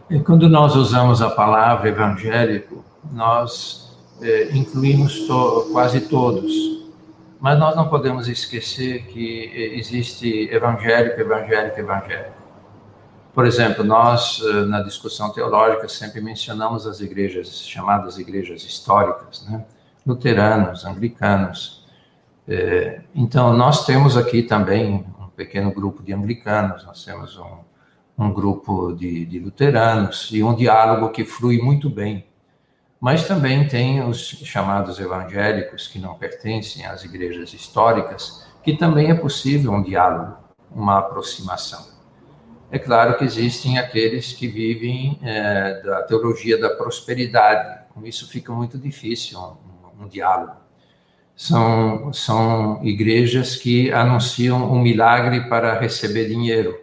E quando nós usamos a palavra evangélico, nós é, incluímos to quase todos. Mas nós não podemos esquecer que existe evangélico, evangélico, evangélico. Por exemplo, nós, eh, na discussão teológica, sempre mencionamos as igrejas, chamadas igrejas históricas, né? luteranos, anglicanos, é, então, nós temos aqui também um pequeno grupo de anglicanos, nós temos um, um grupo de, de, luteranos e um diálogo que flui muito bem. Mas também tem os chamados evangélicos, que não pertencem às igrejas históricas, que também é possível um diálogo, uma aproximação. É claro que existem aqueles que vivem é, da teologia da prosperidade, com isso fica muito difícil um, um diálogo são, são igrejas que anunciam um milagre para receber dinheiro.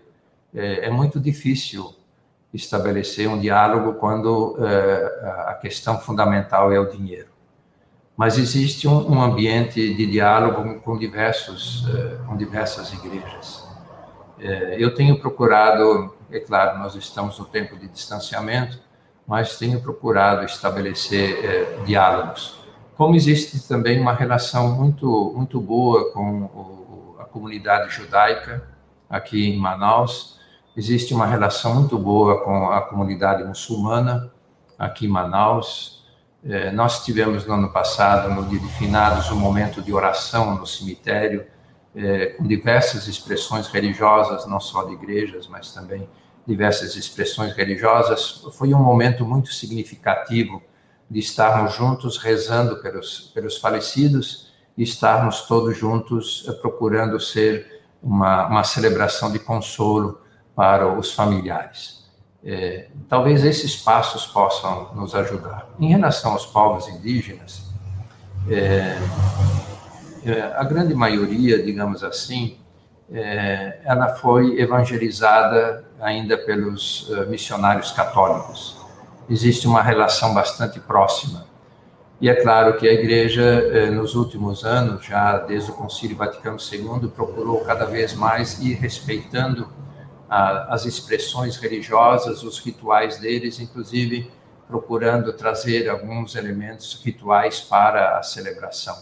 É, é muito difícil estabelecer um diálogo quando é, a questão fundamental é o dinheiro. mas existe um, um ambiente de diálogo com diversos, com diversas igrejas. Eu tenho procurado, é claro, nós estamos no tempo de distanciamento, mas tenho procurado estabelecer diálogos. Como existe também uma relação muito muito boa com o, a comunidade judaica aqui em Manaus, existe uma relação muito boa com a comunidade muçulmana aqui em Manaus. É, nós tivemos no ano passado, no dia de finados, um momento de oração no cemitério, é, com diversas expressões religiosas, não só de igrejas, mas também diversas expressões religiosas. Foi um momento muito significativo de estarmos juntos rezando pelos, pelos falecidos e estarmos todos juntos eh, procurando ser uma, uma celebração de consolo para os familiares. É, talvez esses passos possam nos ajudar. Em relação aos povos indígenas, é, é, a grande maioria, digamos assim, ela foi evangelizada ainda pelos missionários católicos existe uma relação bastante próxima. E é claro que a Igreja, eh, nos últimos anos, já desde o Concílio Vaticano II, procurou cada vez mais ir respeitando as expressões religiosas, os rituais deles, inclusive procurando trazer alguns elementos rituais para a celebração.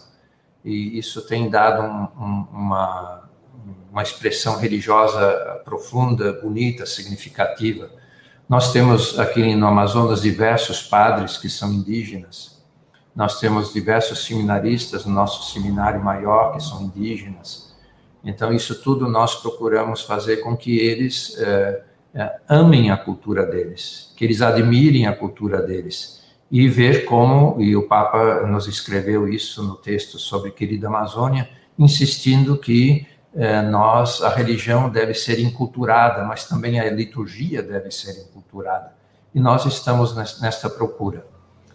E isso tem dado um, um, uma, uma expressão religiosa profunda, bonita, significativa nós temos aqui no Amazonas diversos padres que são indígenas. Nós temos diversos seminaristas no nosso seminário maior que são indígenas. Então, isso tudo nós procuramos fazer com que eles é, é, amem a cultura deles, que eles admirem a cultura deles. E ver como, e o Papa nos escreveu isso no texto sobre Querida Amazônia, insistindo que é, nós, a religião deve ser enculturada, mas também a liturgia deve ser enculturada. E nós estamos nesta procura.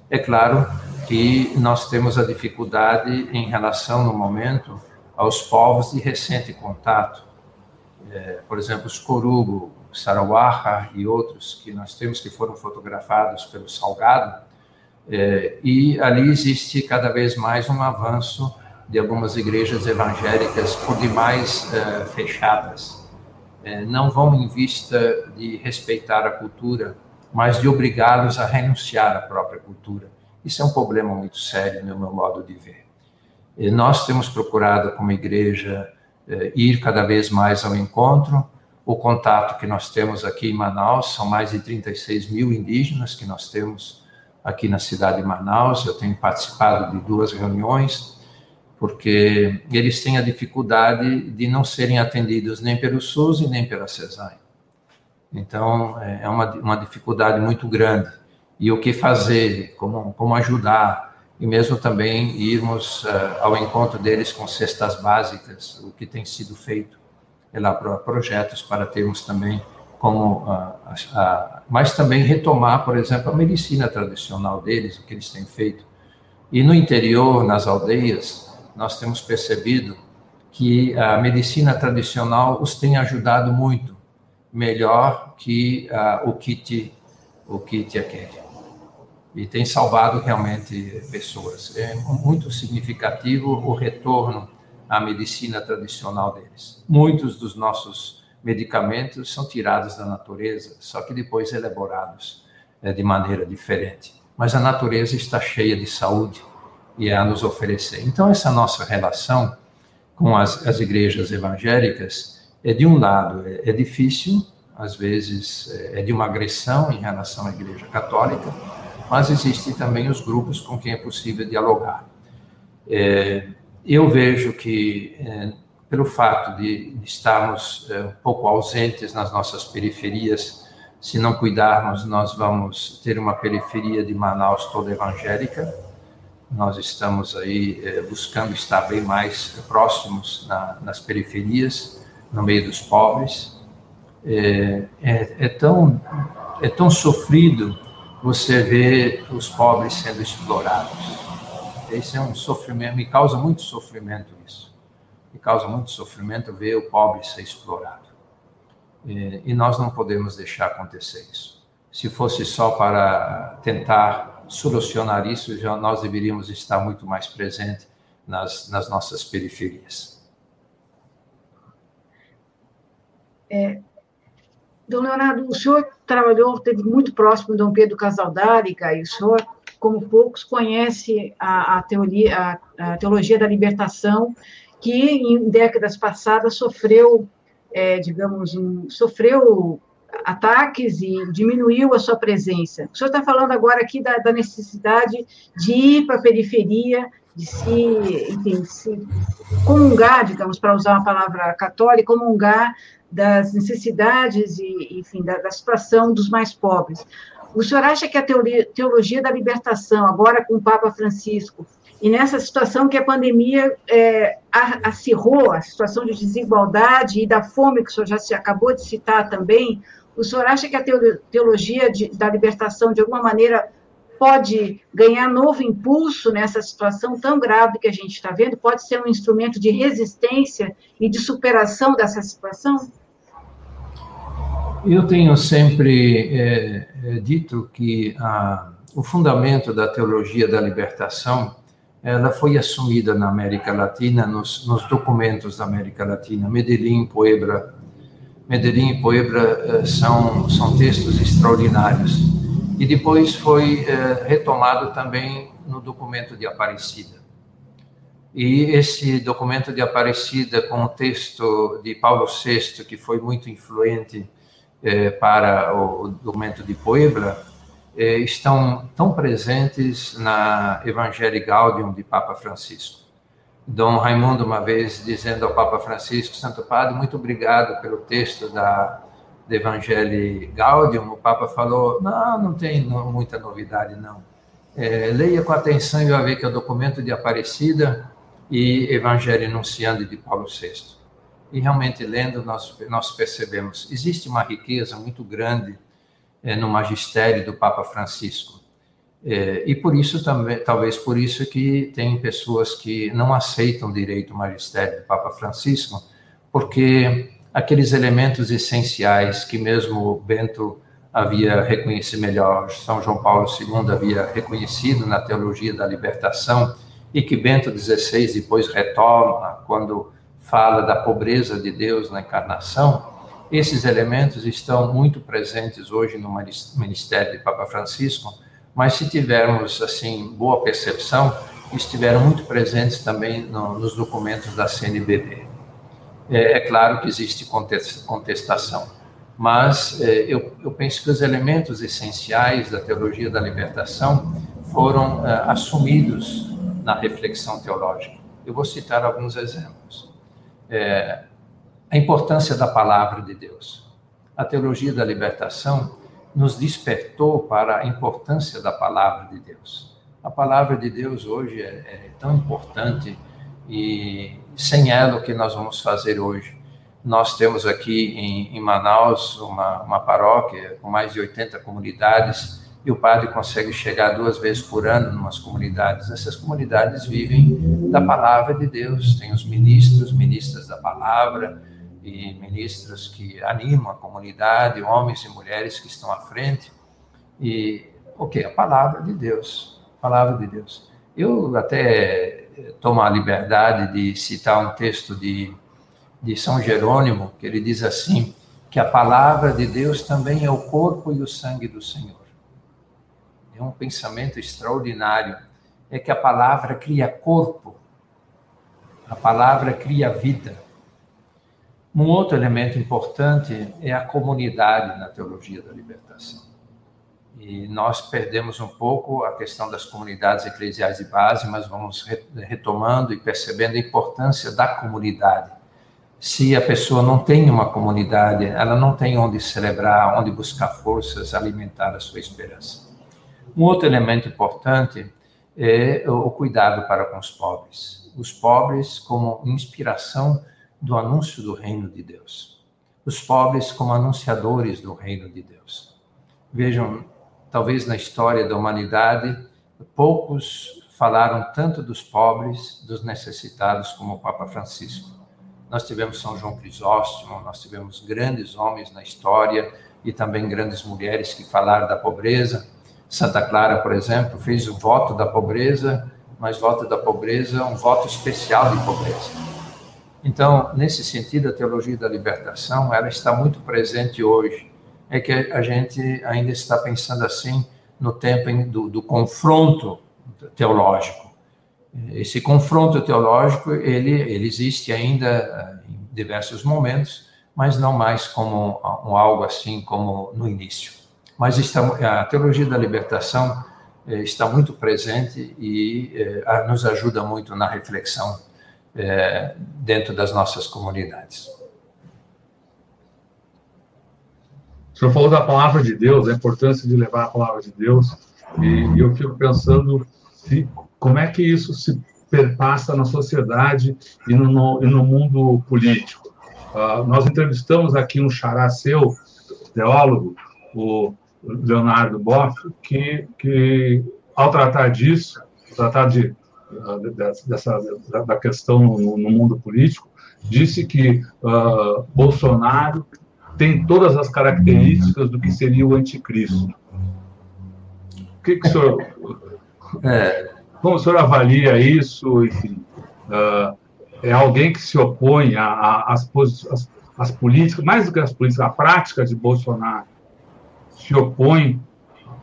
É claro que nós temos a dificuldade em relação, no momento, aos povos de recente contato. É, por exemplo, os Corugo, Sarawaka e outros que nós temos que foram fotografados pelo Salgado. É, e ali existe cada vez mais um avanço de algumas igrejas evangélicas por demais uh, fechadas. Uh, não vão em vista de respeitar a cultura, mas de obrigá-los a renunciar à própria cultura. Isso é um problema muito sério, no meu modo de ver. Nós temos procurado, como igreja, uh, ir cada vez mais ao encontro. O contato que nós temos aqui em Manaus são mais de 36 mil indígenas que nós temos aqui na cidade de Manaus. Eu tenho participado de duas reuniões porque eles têm a dificuldade de não serem atendidos nem pelo SUS e nem pela CESAI. Então, é, é uma, uma dificuldade muito grande. E o que fazer, como, como ajudar, e mesmo também irmos uh, ao encontro deles com cestas básicas, o que tem sido feito elaborar projetos para termos também como, uh, mas também retomar, por exemplo, a medicina tradicional deles, o que eles têm feito. E no interior, nas aldeias, nós temos percebido que a medicina tradicional os tem ajudado muito, melhor que uh, o kit, o kit aquele. E tem salvado realmente pessoas. É muito significativo o retorno à medicina tradicional deles. Muitos dos nossos medicamentos são tirados da natureza, só que depois elaborados é, de maneira diferente. Mas a natureza está cheia de saúde e a nos oferecer. Então, essa nossa relação com as, as igrejas evangélicas é, de um lado, é, é difícil, às vezes é, é de uma agressão em relação à igreja católica, mas existem também os grupos com quem é possível dialogar. É, eu vejo que, é, pelo fato de, estarmos é, um pouco ausentes nas nossas periferias, se não cuidarmos, nós vamos ter uma periferia de Manaus toda evangélica, nós estamos aí é, buscando estar bem mais próximos na, nas periferias, no meio dos pobres. É, é, é, tão, é tão sofrido você ver os pobres sendo explorados. Esse é um sofrimento, me causa muito sofrimento isso. Me causa muito sofrimento ver o pobre ser explorado. É, e nós não podemos deixar acontecer isso. Se fosse só para tentar solucionar isso, já nós deveríamos estar muito mais presentes nas, nas nossas periferias. É, Dom Leonardo, o senhor trabalhou, teve muito próximo de Dom Pedro Casaldáriga, e o senhor, como poucos, conhece a, a, teoria, a, a teologia da libertação, que em décadas passadas sofreu, é, digamos, um, sofreu ataques e diminuiu a sua presença. O senhor está falando agora aqui da, da necessidade de ir para a periferia, de se, enfim, se comungar, digamos, para usar uma palavra católica, comungar das necessidades e, enfim, da, da situação dos mais pobres. O senhor acha que a teologia da libertação, agora com o Papa Francisco, e nessa situação que a pandemia é, acirrou, a situação de desigualdade e da fome, que o senhor já se acabou de citar também, o senhor acha que a teologia de, da libertação, de alguma maneira, pode ganhar novo impulso nessa situação tão grave que a gente está vendo? Pode ser um instrumento de resistência e de superação dessa situação? Eu tenho sempre é, é, dito que a, o fundamento da teologia da libertação ela foi assumida na América Latina, nos, nos documentos da América Latina. Medellín, Puebla, Medellín e Puebla é, são, são textos extraordinários e depois foi é, retomado também no documento de Aparecida. E esse documento de Aparecida, com o texto de Paulo VI, que foi muito influente é, para o documento de Puebla, é, estão tão presentes na Evangelii Gaudium de Papa Francisco. Dom Raimundo, uma vez, dizendo ao Papa Francisco, Santo Padre, muito obrigado pelo texto da do Evangelii Gaudium, o Papa falou, não, não tem muita novidade, não. É, leia com atenção e vai ver que é o documento de Aparecida e Evangelho Enunciando de Paulo VI. E realmente, lendo, nós, nós percebemos, existe uma riqueza muito grande é, no magistério do Papa Francisco. É, e por isso também, talvez por isso que tem pessoas que não aceitam direito o magistério do Papa Francisco, porque aqueles elementos essenciais que mesmo Bento havia reconhecido melhor, São João Paulo II havia reconhecido na teologia da libertação e que Bento XVI depois retoma quando fala da pobreza de Deus na encarnação, esses elementos estão muito presentes hoje no ministério de Papa Francisco, mas se tivermos assim boa percepção, estiveram muito presentes também no, nos documentos da CNBB é, é claro que existe contestação, mas é, eu, eu, penso que os elementos essenciais da teologia da libertação foram é, assumidos na reflexão teológica. Eu vou citar alguns exemplos. É, a importância da palavra de Deus. A teologia da libertação nos despertou para a importância da palavra de Deus. A palavra de Deus hoje é, é tão importante e sem ela, o que nós vamos fazer hoje? Nós temos aqui em, em Manaus uma, uma paróquia com mais de 80 comunidades e o padre consegue chegar duas vezes por ano em umas comunidades. Essas comunidades vivem da palavra de Deus, tem os ministros, ministras da palavra e ministros que animam a comunidade, homens e mulheres que estão à frente. E o que? A palavra de Deus, palavra de Deus. Eu até tomo a liberdade de citar um texto de, de São Jerônimo, que ele diz assim: que a palavra de Deus também é o corpo e o sangue do Senhor. É um pensamento extraordinário. É que a palavra cria corpo, a palavra cria vida. Um outro elemento importante é a comunidade na teologia da libertação. E nós perdemos um pouco a questão das comunidades eclesiais de base, mas vamos retomando e percebendo a importância da comunidade. Se a pessoa não tem uma comunidade, ela não tem onde celebrar, onde buscar forças, alimentar a sua esperança. Um outro elemento importante é o cuidado para com os pobres. Os pobres como inspiração do anúncio do reino de Deus. Os pobres como anunciadores do reino de Deus. Vejam, talvez na história da humanidade, poucos falaram tanto dos pobres, dos necessitados, como o Papa Francisco. Nós tivemos São João Crisóstomo, nós tivemos grandes homens na história e também grandes mulheres que falaram da pobreza, Santa Clara, por exemplo, fez o voto da pobreza, mas voto da pobreza, um voto especial de pobreza. Então, nesse sentido, a teologia da libertação, ela está muito presente hoje. É que a gente ainda está pensando assim no tempo do, do confronto teológico. Esse confronto teológico, ele, ele existe ainda eh, em diversos momentos, mas não mais como um, algo assim como no início. Mas está, a teologia da libertação eh, está muito presente e eh, nos ajuda muito na reflexão dentro das nossas comunidades. O senhor falou da palavra de Deus, a importância de levar a palavra de Deus, e eu fico pensando se, como é que isso se perpassa na sociedade e no, no, e no mundo político. Uh, nós entrevistamos aqui um xará seu, teólogo, o Leonardo Boff, que, que ao tratar disso, tratar de, dessa, da questão no, no mundo político, disse que uh, Bolsonaro tem todas as características do que seria o anticristo. O que, que o senhor. É, como o senhor avalia isso? Enfim, uh, é alguém que se opõe às políticas, mais do que as políticas, a prática de Bolsonaro, se opõe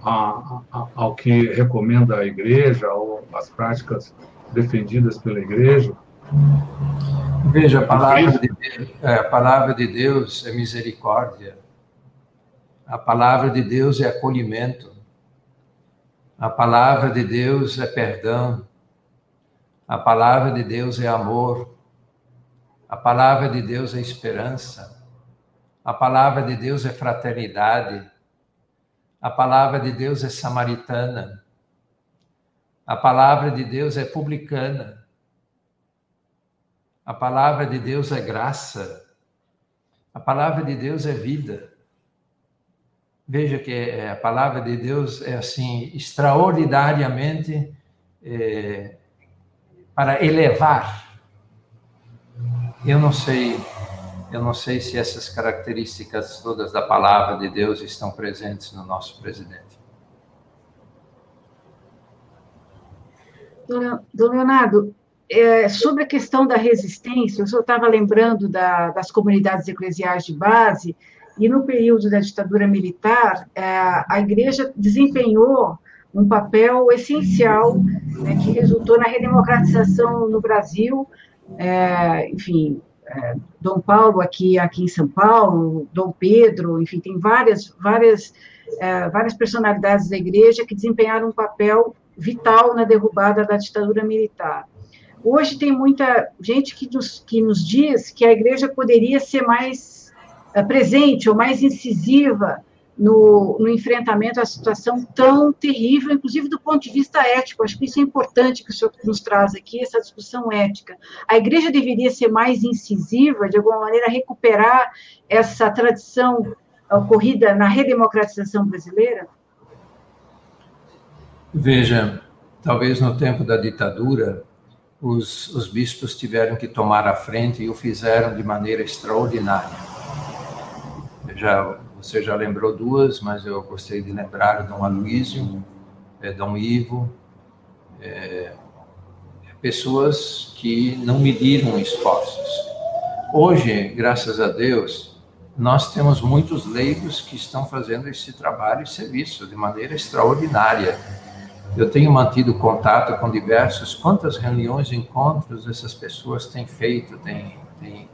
a, a, ao que recomenda a igreja, ou as práticas defendidas pela igreja. Veja, a palavra, de, é, a palavra de Deus é misericórdia. A palavra de Deus é acolhimento. A palavra de Deus é perdão. A palavra de Deus é amor. A palavra de Deus é esperança. A palavra de Deus é fraternidade. A palavra de Deus é samaritana. A palavra de Deus é publicana. A palavra de Deus é graça. A palavra de Deus é vida. Veja que é, a palavra de Deus é assim extraordinariamente é, para elevar. Eu não sei, eu não sei se essas características todas da palavra de Deus estão presentes no nosso presidente. Dona, Leonardo, é, sobre a questão da resistência, o senhor estava lembrando da, das comunidades eclesiais de base, e no período da ditadura militar, é, a igreja desempenhou um papel essencial né, que resultou na redemocratização no Brasil, é, enfim, é, Dom Paulo aqui, aqui em São Paulo, Dom Pedro, enfim, tem várias, várias, é, várias personalidades da igreja que desempenharam um papel vital na derrubada da ditadura militar. Hoje tem muita gente que nos, que nos diz que a igreja poderia ser mais uh, presente ou mais incisiva no, no, enfrentamento à situação tão terrível, inclusive do ponto de vista ético. Acho que isso é importante que o senhor nos traz aqui, essa discussão ética. A igreja deveria ser mais incisiva, de alguma maneira, recuperar essa tradição ocorrida na redemocratização brasileira? Veja, talvez no tempo da ditadura, os, os bispos tiveram que tomar a frente e o fizeram de maneira extraordinária. Já, você já lembrou duas, mas eu gostei de lembrar Dom Aloísio, é, Dom Ivo, é, pessoas que não mediram esforços. Hoje, graças a Deus, nós temos muitos leigos que estão fazendo esse trabalho e serviço de maneira extraordinária eu tenho mantido contato com diversos, quantas reuniões, encontros essas pessoas têm feito, têm, têm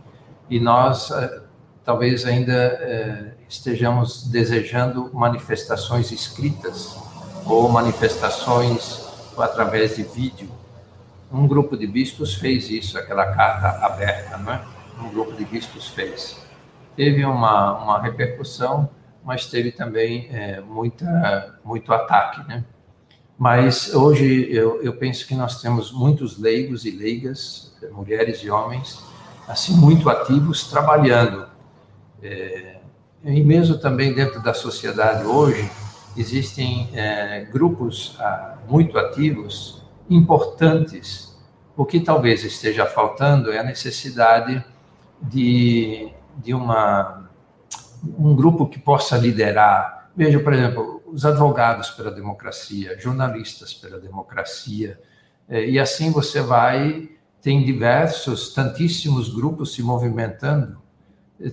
e nós eh, talvez ainda eh, estejamos desejando manifestações escritas ou manifestações através de vídeo. Um grupo de bispos fez isso, aquela carta aberta, não é? Um grupo de bispos fez. Teve uma, uma repercussão, mas teve também é, muita, muito ataque, né? Mas hoje eu, eu penso que nós temos muitos leigos e leigas, mulheres e homens, assim, muito ativos, trabalhando. É, e mesmo também dentro da sociedade hoje, existem é, grupos ah, muito ativos, importantes. O que talvez esteja faltando é a necessidade de, de uma, um grupo que possa liderar Veja, por exemplo, os advogados pela democracia, jornalistas pela democracia, é, e assim você vai, tem diversos, tantíssimos grupos se movimentando.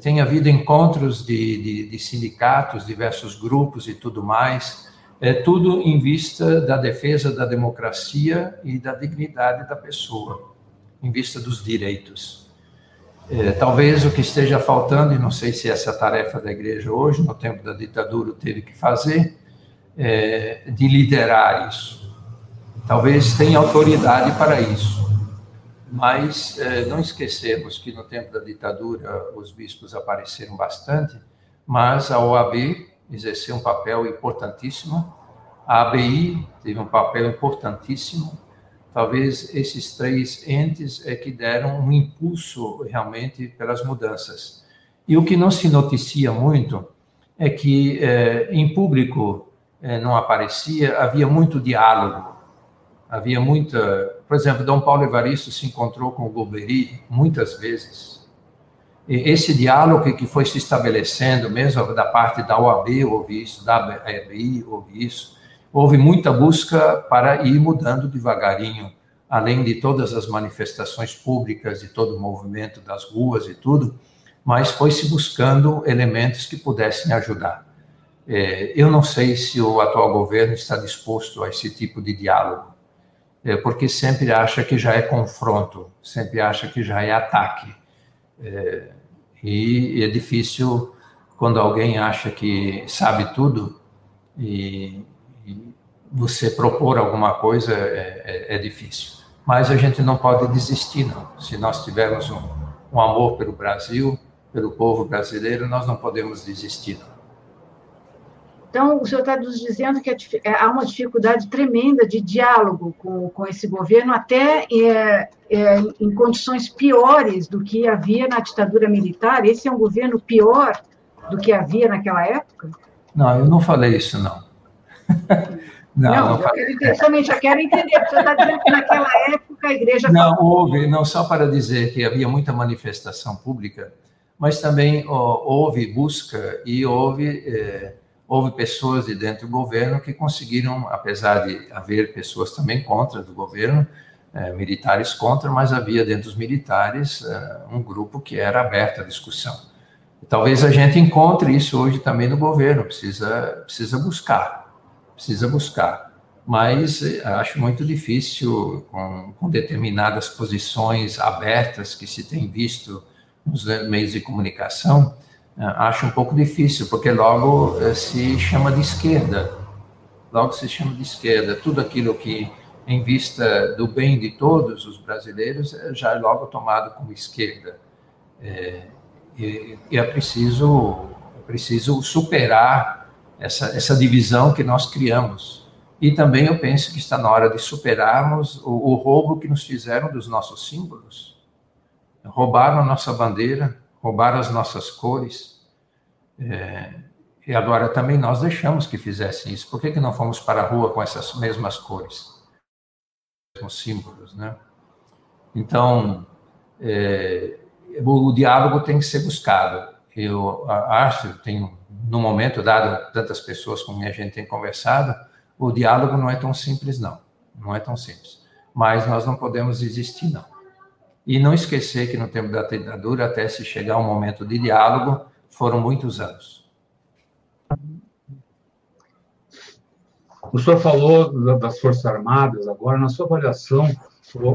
Tem havido encontros de, de, de sindicatos, diversos grupos e tudo mais, é tudo em vista da defesa da democracia e da dignidade da pessoa, em vista dos direitos. É, talvez o que esteja faltando, e não sei se essa tarefa da igreja hoje, no tempo da ditadura teve que fazer, é, de liderar isso. Talvez tenha autoridade para isso, mas é, não esquecemos que no tempo da ditadura os bispos apareceram bastante, mas a OAB exerceu um papel importantíssimo, a ABI teve um papel importantíssimo, talvez esses três entes é que deram um impulso realmente pelas mudanças. E o que não se noticia muito é que é, em público não aparecia, havia muito diálogo, havia muita, por exemplo, Dom Paulo Evaristo se encontrou com o Golbery muitas vezes. E esse diálogo que foi se estabelecendo, mesmo da parte da OAB houve isso, da ABI houve isso, houve muita busca para ir mudando devagarinho, além de todas as manifestações públicas e todo o movimento das ruas e tudo, mas foi se buscando elementos que pudessem ajudar. É, eu não sei se o atual governo está disposto a esse tipo de diálogo, é, porque sempre acha que já é confronto, sempre acha que já é ataque. É, e é difícil quando alguém acha que sabe tudo e você propor alguma coisa é, é, é, difícil. Mas a gente não pode desistir, não. Se nós tivermos um, um amor pelo Brasil, pelo povo brasileiro, nós não podemos desistir, não. Então, o senhor está nos dizendo que é, há uma dificuldade tremenda de diálogo com, com esse governo, até é, é, em condições piores do que havia na ditadura militar. Esse é um governo pior do que havia naquela época? Não, eu não falei isso, não. Não, não, não eu quero eu quero entender, você está dizendo que naquela época a igreja... Não, houve, não só para dizer que havia muita manifestação pública, mas também houve busca e houve, eh, houve pessoas de dentro do governo que conseguiram, apesar de haver pessoas também contra do governo, eh, militares contra, mas havia dentro dos militares eh, um grupo que era aberto à discussão. Talvez a gente encontre isso hoje também no governo, precisa, precisa buscar precisa buscar. Mas eh, acho muito difícil, com, com determinadas posições abertas que se tem visto nos meios de comunicação, acho um pouco difícil, porque logo eh, se chama de esquerda. Logo se chama de esquerda. Tudo aquilo que, em vista do bem de todos os brasileiros, já é logo tomado como esquerda. É, e, e é preciso, é preciso superar essa, essa divisão que nós criamos. E também eu penso que está na hora de superarmos o, o roubo que nos fizeram dos nossos símbolos. Roubaram a nossa bandeira, roubaram as nossas cores. É, e agora também nós deixamos que fizessem isso. Por que, que não fomos para a rua com essas mesmas cores? Mesmos símbolos, né? Então, é, o, o diálogo tem que ser buscado. Eu acho, tenho no momento, dado tantas pessoas com quem a gente tem conversado, o diálogo não é tão simples, não. Não é tão simples. Mas nós não podemos desistir, não. E não esquecer que no tempo da ditadura, até se chegar ao momento de diálogo, foram muitos anos. O senhor falou das Forças Armadas, agora, na sua avaliação,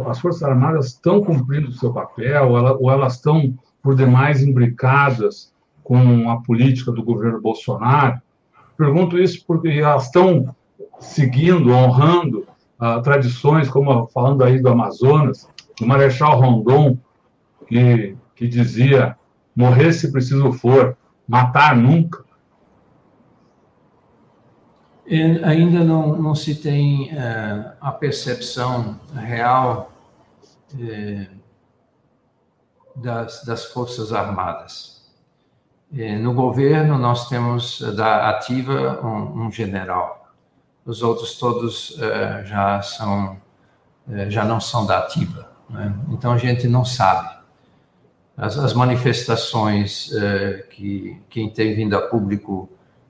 as Forças Armadas estão cumprindo o seu papel ou elas estão, por demais, imbricadas com a política do governo Bolsonaro. Pergunto isso porque elas estão seguindo, honrando uh, tradições, como falando aí do Amazonas, do Marechal Rondon, que, que dizia: morrer se preciso for, matar nunca. E ainda não, não se tem é, a percepção real é, das, das Forças Armadas. É, no governo, nós temos eh, da ativa um, um general. Os outros todos uh, já são uh, já não são da ativa. Né? Então a gente não sabe. As, as manifestações uh, que quem tem vindo a público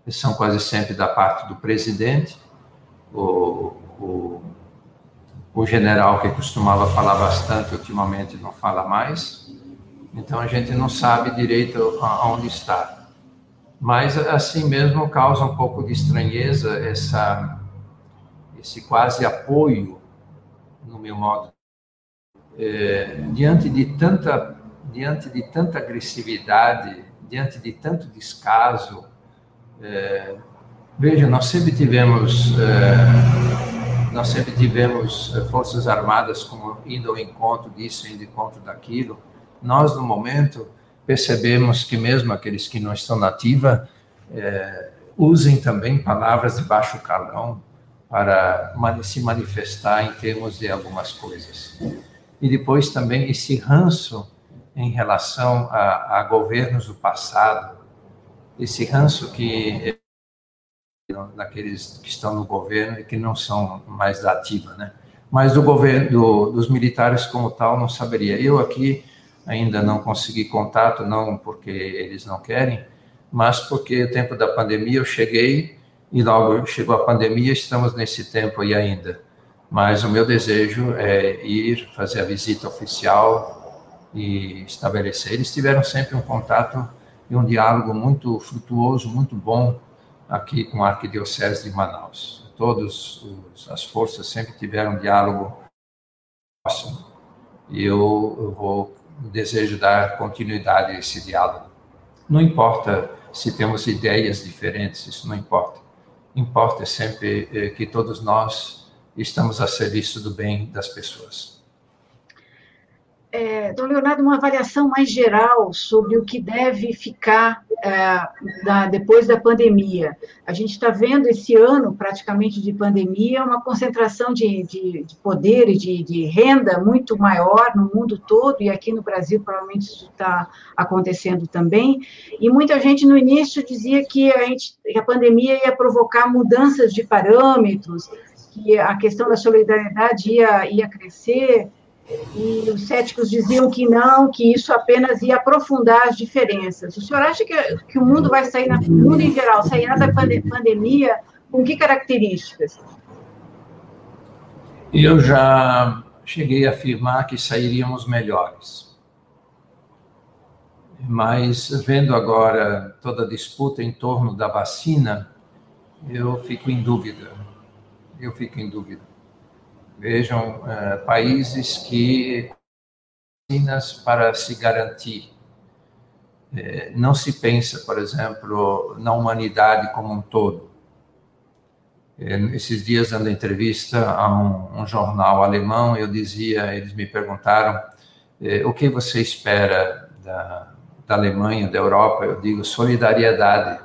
são quase sempre da parte do presidente, o, o, o general que costumava falar bastante, ultimamente não fala mais, então a gente não sabe direito aonde está. Mas assim mesmo causa um pouco de estranheza essa, esse quase apoio, no meu modo, é, diante de tanta diante de tanta agressividade, diante de tanto descaso. É, veja, nós sempre tivemos é, nós sempre tivemos forças armadas como indo ao encontro disso, indo ao encontro daquilo nós, no momento, percebemos que mesmo aqueles que não estão na ativa é, usem também palavras de baixo calão para se manifestar em termos de algumas coisas. E depois também esse ranço em relação a, a governos do passado, esse ranço que daqueles que estão no governo e que não são mais da ativa, né? Mas do governo, do, dos militares como tal, não saberia. Eu aqui ainda não consegui contato, não porque eles não querem, mas porque o tempo da pandemia eu cheguei e logo chegou a pandemia, estamos nesse tempo aí ainda. Mas o meu desejo é ir fazer a visita oficial e estabelecer. Eles tiveram sempre um contato e um diálogo muito frutuoso, muito bom aqui com a Arquidiocese de Manaus. Todas as forças sempre tiveram um diálogo próximo. E eu, vou desejo dar continuidade a esse diálogo. Não importa se temos ideias diferentes, isso não importa. Importa sempre eh, que todos nós estamos a serviço do bem das pessoas é, Dom Leonardo, uma avaliação mais geral sobre o que deve ficar é, da, depois da pandemia. A gente está vendo esse ano, praticamente, de pandemia, uma concentração de, de, de poder e de, de, renda muito maior no mundo todo, e aqui no Brasil, provavelmente, isso está acontecendo também. E muita gente, no início, dizia que a, gente, que a pandemia ia provocar mudanças de parâmetros, que a questão da solidariedade ia, ia crescer e os céticos diziam que não, que isso apenas ia aprofundar as diferenças. O senhor acha que, que o mundo vai sair, na, o mundo em geral, sairá da pandemia com que características? Eu já cheguei a afirmar que sairíamos melhores. Mas vendo agora toda a disputa em torno da vacina, eu fico em dúvida. Eu fico em dúvida. Vejam, é, países que vacinas para se garantir. É, não se pensa, por exemplo, na humanidade como um todo. É, esses dias, dando entrevista a um, um, jornal alemão, eu dizia, eles me perguntaram o que você espera da, da Alemanha, da Europa? Eu digo solidariedade.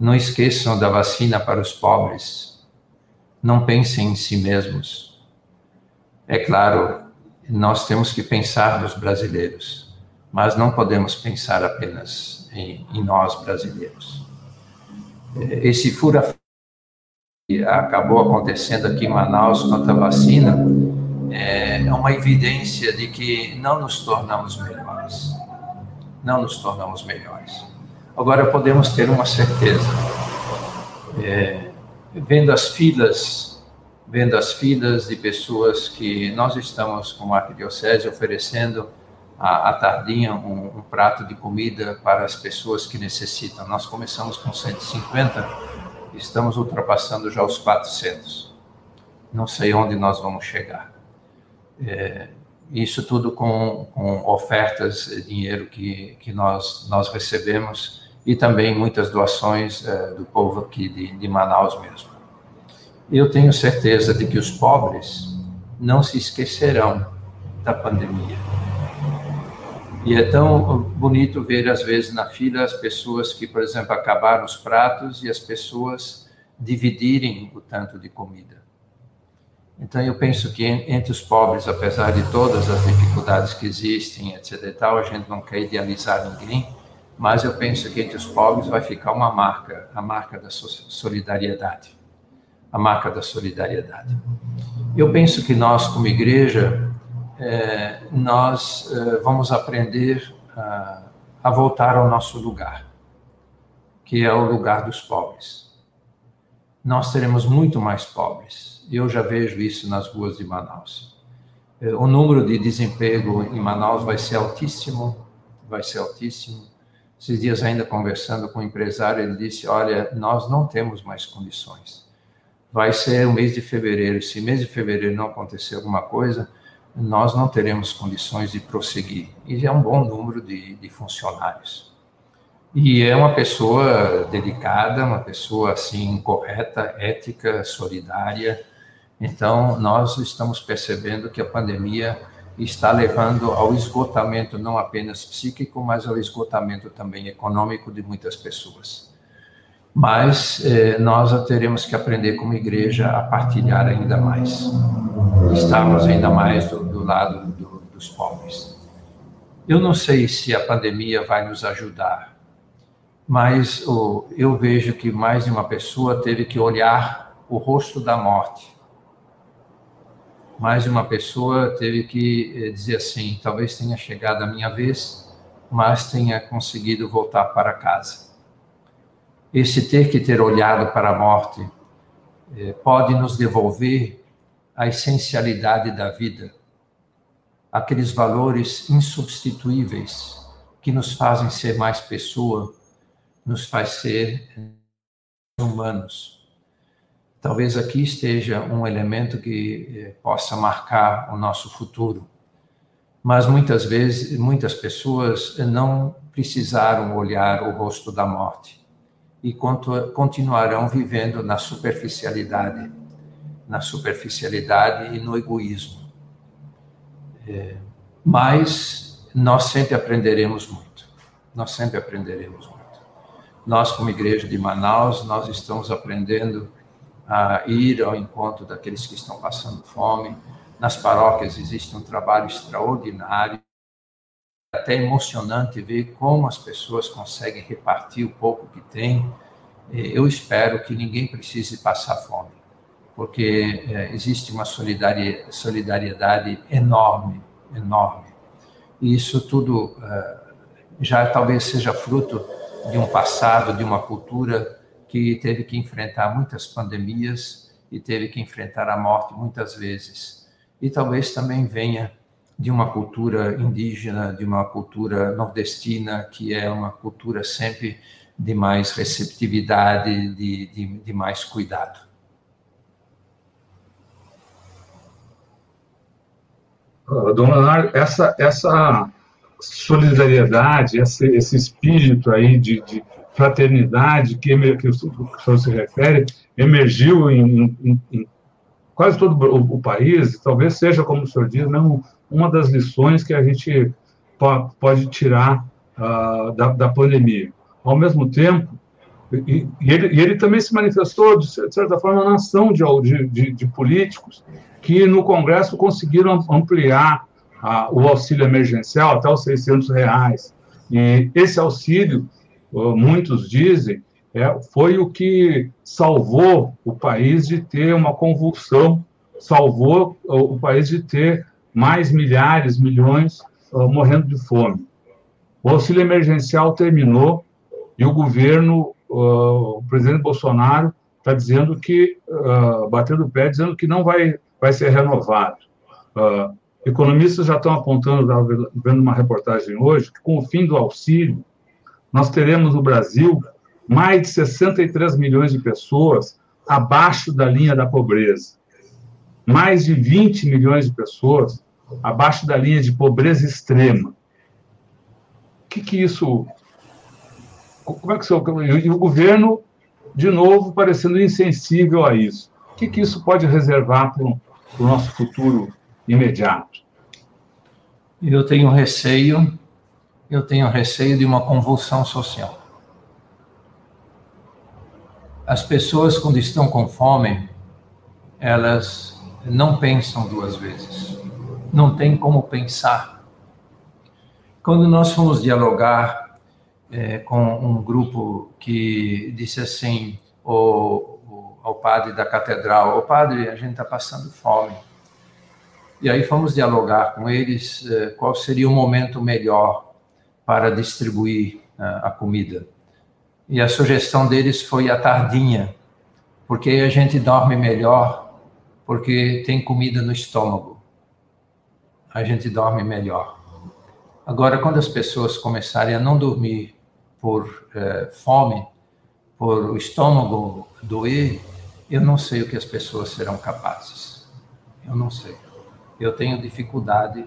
Não esqueçam da vacina para os pobres não pensem em si mesmos. É claro, nós temos que pensar nos brasileiros, mas não podemos pensar apenas em, em nós brasileiros. Esse fura que acabou acontecendo aqui em Manaus contra a vacina é uma evidência de que não nos tornamos melhores. Não nos tornamos melhores. Agora podemos ter uma certeza. É, vendo as filas, vendo as filas de pessoas que nós estamos, como arquidiocese, oferecendo à, tardinha um, um, prato de comida para as pessoas que necessitam. Nós começamos com 150, estamos ultrapassando já os 400. Não sei onde nós vamos chegar. É, isso tudo com, com ofertas, dinheiro que, que nós, nós recebemos e também muitas doações é, do povo aqui de, de Manaus mesmo. Eu tenho certeza de que os pobres não se esquecerão da pandemia. E é tão bonito ver, às vezes, na fila, as pessoas que, por exemplo, acabaram os pratos e as pessoas dividirem o tanto de comida. Então, eu penso que entre os pobres, apesar de todas as dificuldades que existem, etc. e tal, a gente não quer idealizar ninguém, mas eu penso que entre os pobres vai ficar uma marca, a marca da solidariedade, a marca da solidariedade. Eu penso que nós, como igreja, é, nós é, vamos aprender a, a voltar ao nosso lugar, que é o lugar dos pobres. Nós teremos muito mais pobres. Eu já vejo isso nas ruas de Manaus. Eh, o número de desemprego em Manaus vai ser altíssimo, vai ser altíssimo. Esses dias ainda conversando com um empresário, ele disse: "Olha, nós não temos mais condições. Vai ser o mês de fevereiro. Se mês de fevereiro não acontecer alguma coisa, nós não teremos condições de prosseguir. E é um bom número de, de funcionários. E é uma pessoa dedicada, uma pessoa assim correta, ética, solidária. Então, nós estamos percebendo que a pandemia está levando ao esgotamento não apenas psíquico, mas ao esgotamento também econômico de muitas pessoas. Mas eh, nós teremos que aprender como igreja a partilhar ainda mais, estarmos ainda mais do, do lado do, dos pobres. Eu não sei se a pandemia vai nos ajudar, mas oh, eu vejo que mais de uma pessoa teve que olhar o rosto da morte mais de uma pessoa teve que eh, dizer assim: talvez tenha chegado a minha vez, mas tenha conseguido voltar para casa. Esse ter que ter olhado para a morte eh, pode nos devolver a essencialidade da vida, aqueles valores insubstituíveis que nos fazem ser mais pessoa, nos faz ser humanos. Talvez aqui esteja um elemento que eh, possa marcar o nosso futuro. Mas muitas vezes, muitas pessoas não precisaram olhar o rosto da morte e continuarão vivendo na superficialidade, na superficialidade e no egoísmo. É, mas nós sempre aprenderemos muito. Nós sempre aprenderemos muito. Nós, como igreja de Manaus, nós estamos aprendendo a ir ao encontro daqueles que estão passando fome. Nas paróquias existe um trabalho extraordinário, até emocionante ver como as pessoas conseguem repartir o pouco que têm. Eu espero que ninguém precise passar fome, porque é, existe uma solidariedade enorme, enorme. E isso tudo é, já talvez seja fruto de um passado, de uma cultura que teve que enfrentar muitas pandemias e teve que enfrentar a morte muitas vezes. E talvez também venha de uma cultura indígena, de uma cultura nordestina, que é uma cultura sempre de mais receptividade, de, de, de mais cuidado. Dona Leonardo, essa, essa solidariedade, esse, esse espírito aí de, de fraternidade que, que o senhor se refere emergiu em, em, em quase todo o, o, país, talvez seja, como o senhor diz, mesmo uma das lições que a gente po pode tirar uh, da, da, pandemia. Ao mesmo tempo, e, e, ele, e, ele, também se manifestou, de certa forma, na ação de, de, de políticos que no Congresso conseguiram ampliar uh, o auxílio emergencial até os 600 reais. E esse auxílio muitos dizem, é, foi o que salvou o país de ter uma convulsão, salvou o país de ter mais milhares, milhões uh, morrendo de fome. O auxílio emergencial terminou e o governo, uh, o presidente Bolsonaro, está dizendo que, uh, batendo o pé, dizendo que não vai, vai ser renovado. Economistas já estão apontando, estava vendo uma reportagem hoje, que com o fim do auxílio, nós teremos no Brasil mais de 63 milhões de pessoas abaixo da linha da pobreza. Mais de 20 milhões de pessoas abaixo da linha de pobreza extrema. O que, que isso. Como é que o E o governo, de novo, parecendo insensível a isso. O que, que isso pode reservar para o nosso futuro imediato? Eu tenho receio eu tenho receio de uma convulsão social. As pessoas, quando estão com fome, elas não pensam duas vezes. Não tem como pensar. Quando nós fomos dialogar é, com um grupo que disse assim, o, o, ao padre da catedral, o padre, a gente está passando fome. E aí fomos dialogar com eles é, qual seria o momento melhor para distribuir uh, a comida. E a sugestão deles foi a tardinha, porque a gente dorme melhor, porque tem comida no estômago. A gente dorme melhor. Agora, quando as pessoas começarem a não dormir por eh, fome, por o estômago doer, eu não sei o que as pessoas serão capazes. Eu não sei. Eu tenho dificuldade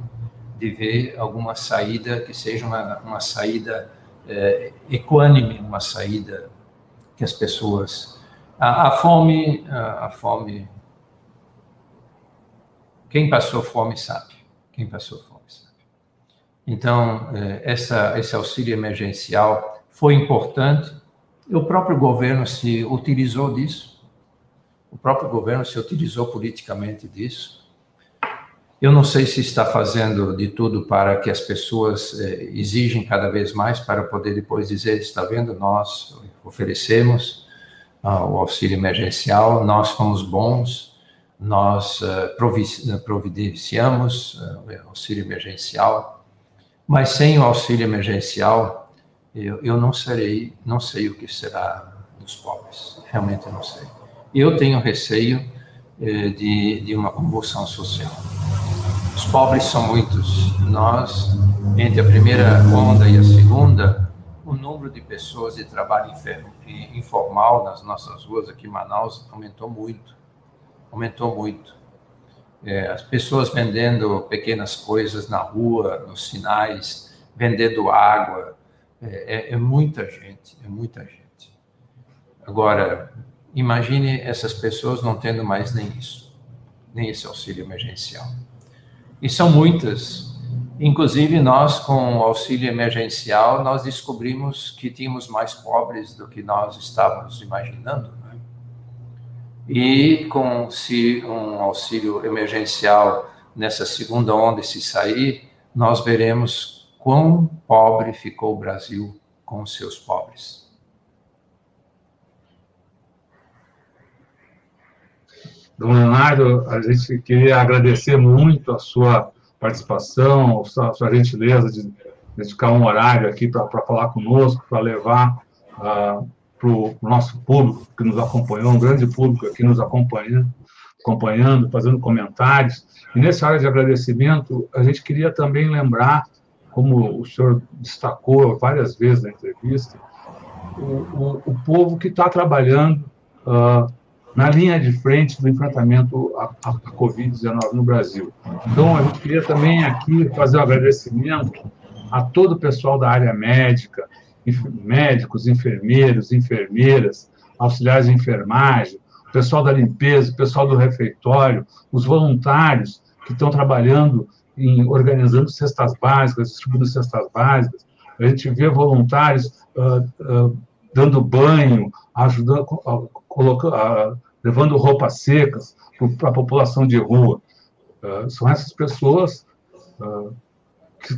de ver alguma saída que seja uma, uma saída é, equânime, uma saída que as pessoas. A, a fome, a, a, fome. Quem passou fome sabe. Quem passou fome sabe. Então, é, essa, esse auxílio emergencial foi importante. O próprio governo se utilizou disso. O próprio governo se utilizou politicamente disso eu não sei se está fazendo de tudo para que as pessoas eh, exigem cada vez mais para poder depois dizer, está vendo, nós oferecemos ah, o auxílio emergencial, nós fomos bons, nós uh, providenciamos uh, o auxílio emergencial, mas sem o auxílio emergencial, eu, eu não serei, não sei o que será dos pobres, realmente não sei. Eu tenho receio eh, de, de uma convulsão social. Os pobres são muitos. Nós, entre a primeira onda e a segunda, o número de pessoas de trabalho informal nas nossas ruas aqui em Manaus aumentou muito. Aumentou muito. É, as pessoas vendendo pequenas coisas na rua, nos sinais, vendendo água. É, é, é muita gente, é muita gente. Agora, imagine essas pessoas não tendo mais nem isso, nem esse auxílio emergencial e são muitas. Inclusive, nós, com o auxílio emergencial, nós descobrimos que tínhamos mais pobres do que nós estávamos imaginando. Né? E com se um auxílio emergencial nessa segunda onda se sair, nós veremos quão pobre ficou o Brasil com os seus pobres. Dom Leonardo, a gente queria agradecer muito a sua participação, a sua gentileza de dedicar um horário aqui para falar conosco, para levar uh, para o nosso público que nos acompanhou, um grande público aqui nos acompanhando, acompanhando, fazendo comentários. E nessa área de agradecimento, a gente queria também lembrar, como o senhor destacou várias vezes na entrevista, o, o, o povo que está trabalhando uh, na linha de frente do enfrentamento à, à Covid-19 no Brasil. Então, gente queria também aqui fazer um agradecimento a todo o pessoal da área médica, médicos, enfermeiros, enfermeiras, auxiliares de enfermagem, o pessoal da limpeza, o pessoal do refeitório, os voluntários que estão trabalhando em organizando cestas básicas, distribuindo cestas básicas. A gente vê voluntários uh, uh, dando banho, ajudando, colocando, levando roupas secas para a população de rua. Uh, são essas pessoas uh,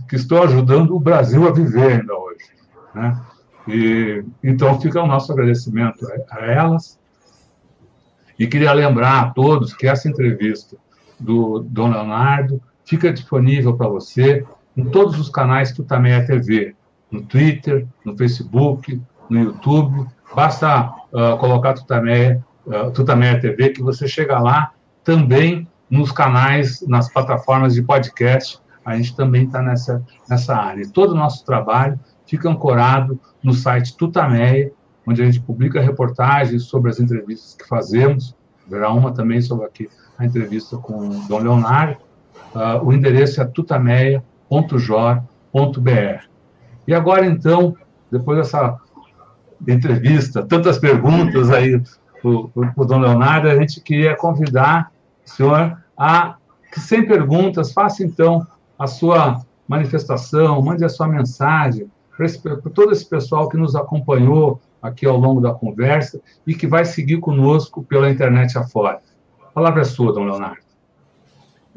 que, estão ajudando o Brasil a viver ainda hoje. Né? E, então, fica o nosso agradecimento a, elas. E queria lembrar a todos que essa entrevista do Dom Leonardo fica disponível para você em todos os canais Tutameia TV, no Twitter, no Facebook, no YouTube. Basta uh, colocar Tutameia, uh, Tutameia TV, que você chega lá também nos canais, nas plataformas de podcast. A gente também está nessa, nessa área. Todo o nosso trabalho fica ancorado no site Tutameia, onde a gente publica reportagens sobre as entrevistas que fazemos. Verá uma também sobre aqui a entrevista com o Dom Leonardo. Uh, o endereço é tutameia.jor.br. E agora, então, depois dessa entrevista, tantas perguntas aí para o Dom Leonardo, a gente queria convidar o senhor a que, sem perguntas, faça então a sua manifestação, mande a sua mensagem para todo esse pessoal que nos acompanhou aqui ao longo da conversa e que vai seguir conosco pela internet afora. A palavra é sua, Dom Leonardo.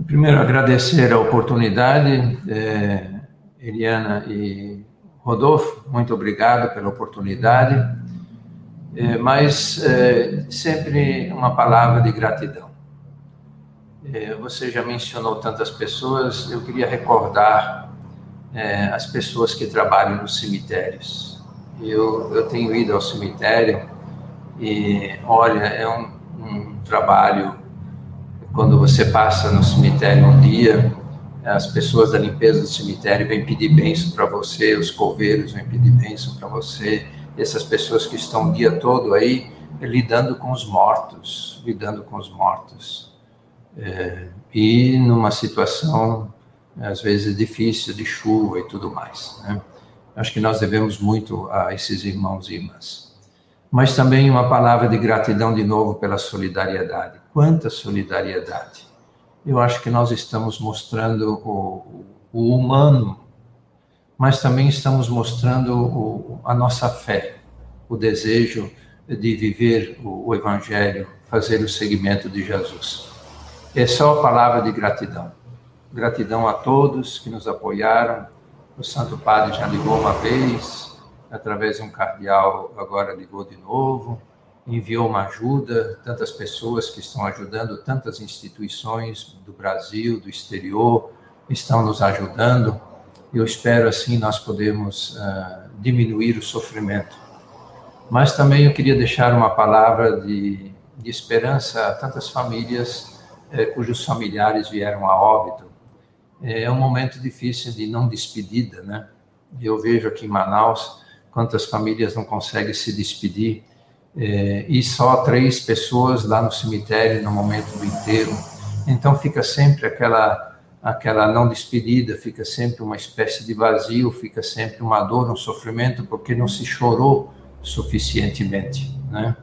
Primeiro, agradecer a oportunidade, é, Eliana e Rodolfo, muito obrigado pela oportunidade, é, mas é, sempre uma palavra de gratidão. É, você já mencionou tantas pessoas, eu queria recordar as pessoas que trabalham nos cemitérios. Eu, eu tenho ido ao cemitério e, olha, é um, um trabalho. Quando você passa no cemitério um dia, as pessoas da limpeza do cemitério vêm pedir bênção para você, os coveiros vêm pedir bênção para você, essas pessoas que estão o dia todo aí lidando com os mortos, lidando com os mortos. É, e numa situação, às vezes, difícil, de chuva e tudo mais. Né? Acho que nós devemos muito a esses irmãos e irmãs. Mas também uma palavra de gratidão de novo pela solidariedade. Quanta solidariedade! Eu acho que nós estamos mostrando o, o humano, mas também estamos mostrando o, a nossa fé, o desejo de viver o, o Evangelho, fazer o seguimento de Jesus. É só a palavra de gratidão. Gratidão a todos que nos apoiaram. O Santo Padre já ligou uma vez, através de um cardeal, agora ligou de novo, enviou uma ajuda, tantas pessoas que estão ajudando, tantas instituições do Brasil, do exterior, estão nos ajudando. Eu espero assim nós podemos uh, diminuir o sofrimento mas também eu queria deixar uma palavra de, de esperança a tantas famílias eh, cujos familiares vieram a óbito. É um momento difícil de não despedida, né? Eu vejo aqui em Manaus quantas famílias não conseguem se despedir eh, e só três pessoas lá no cemitério no momento do. Então fica sempre aquela aquela não despedida, fica sempre uma espécie de vazio, fica sempre uma dor, um sofrimento, porque não se chorou suficientemente, né?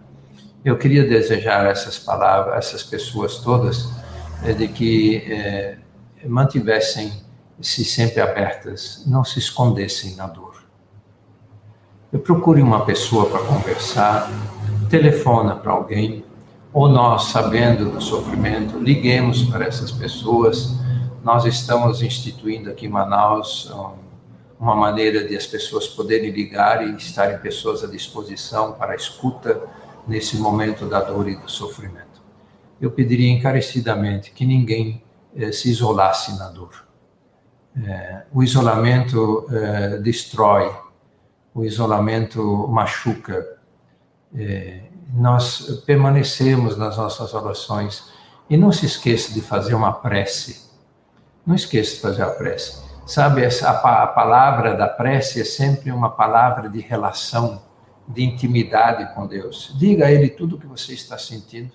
Eu queria desejar essas palavras, essas pessoas todas, é, de que é, mantivessem-se sempre abertas, não se escondessem na dor. Eu procure uma pessoa para conversar, telefona para alguém, ou nós, sabendo do sofrimento, liguemos para essas pessoas. Nós estamos instituindo aqui em Manaus um, uma maneira de as pessoas poderem ligar e estarem pessoas à disposição para a escuta nesse momento da dor e do sofrimento. Eu pediria encarecidamente que ninguém eh, se isolasse na dor. Eh, o isolamento eh, destrói, o isolamento machuca. Eh, nós permanecemos nas nossas orações e não se esqueça de fazer uma prece. Não esqueça de fazer a prece Sabe, essa, a, a palavra da prece é sempre uma palavra de relação, de intimidade com Deus. Diga a Ele tudo o que você está sentindo.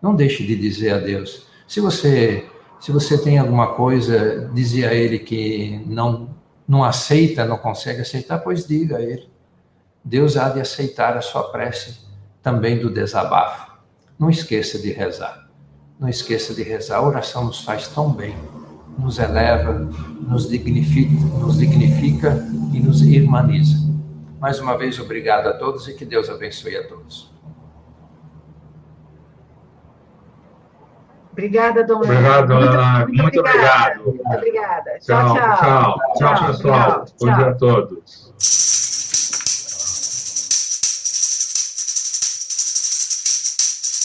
Não deixe de dizer a Deus. Se você se você tem alguma coisa, dizer a Ele que não não aceita, não consegue aceitar, pois diga a Ele. Deus há de aceitar a sua prece também do desabafo. Não esqueça de rezar. Não esqueça de rezar. A oração nos faz tão bem nos eleva, nos dignifica, nos dignifica e nos irmaniza. Mais uma vez, obrigado a todos e que Deus abençoe a todos. Obrigada, dona Obrigado, dona Muito, muito, muito obrigado. Muito obrigada. Tchau, tchau. Tchau, tchau, tchau pessoal. Tchau, Bom dia a todos.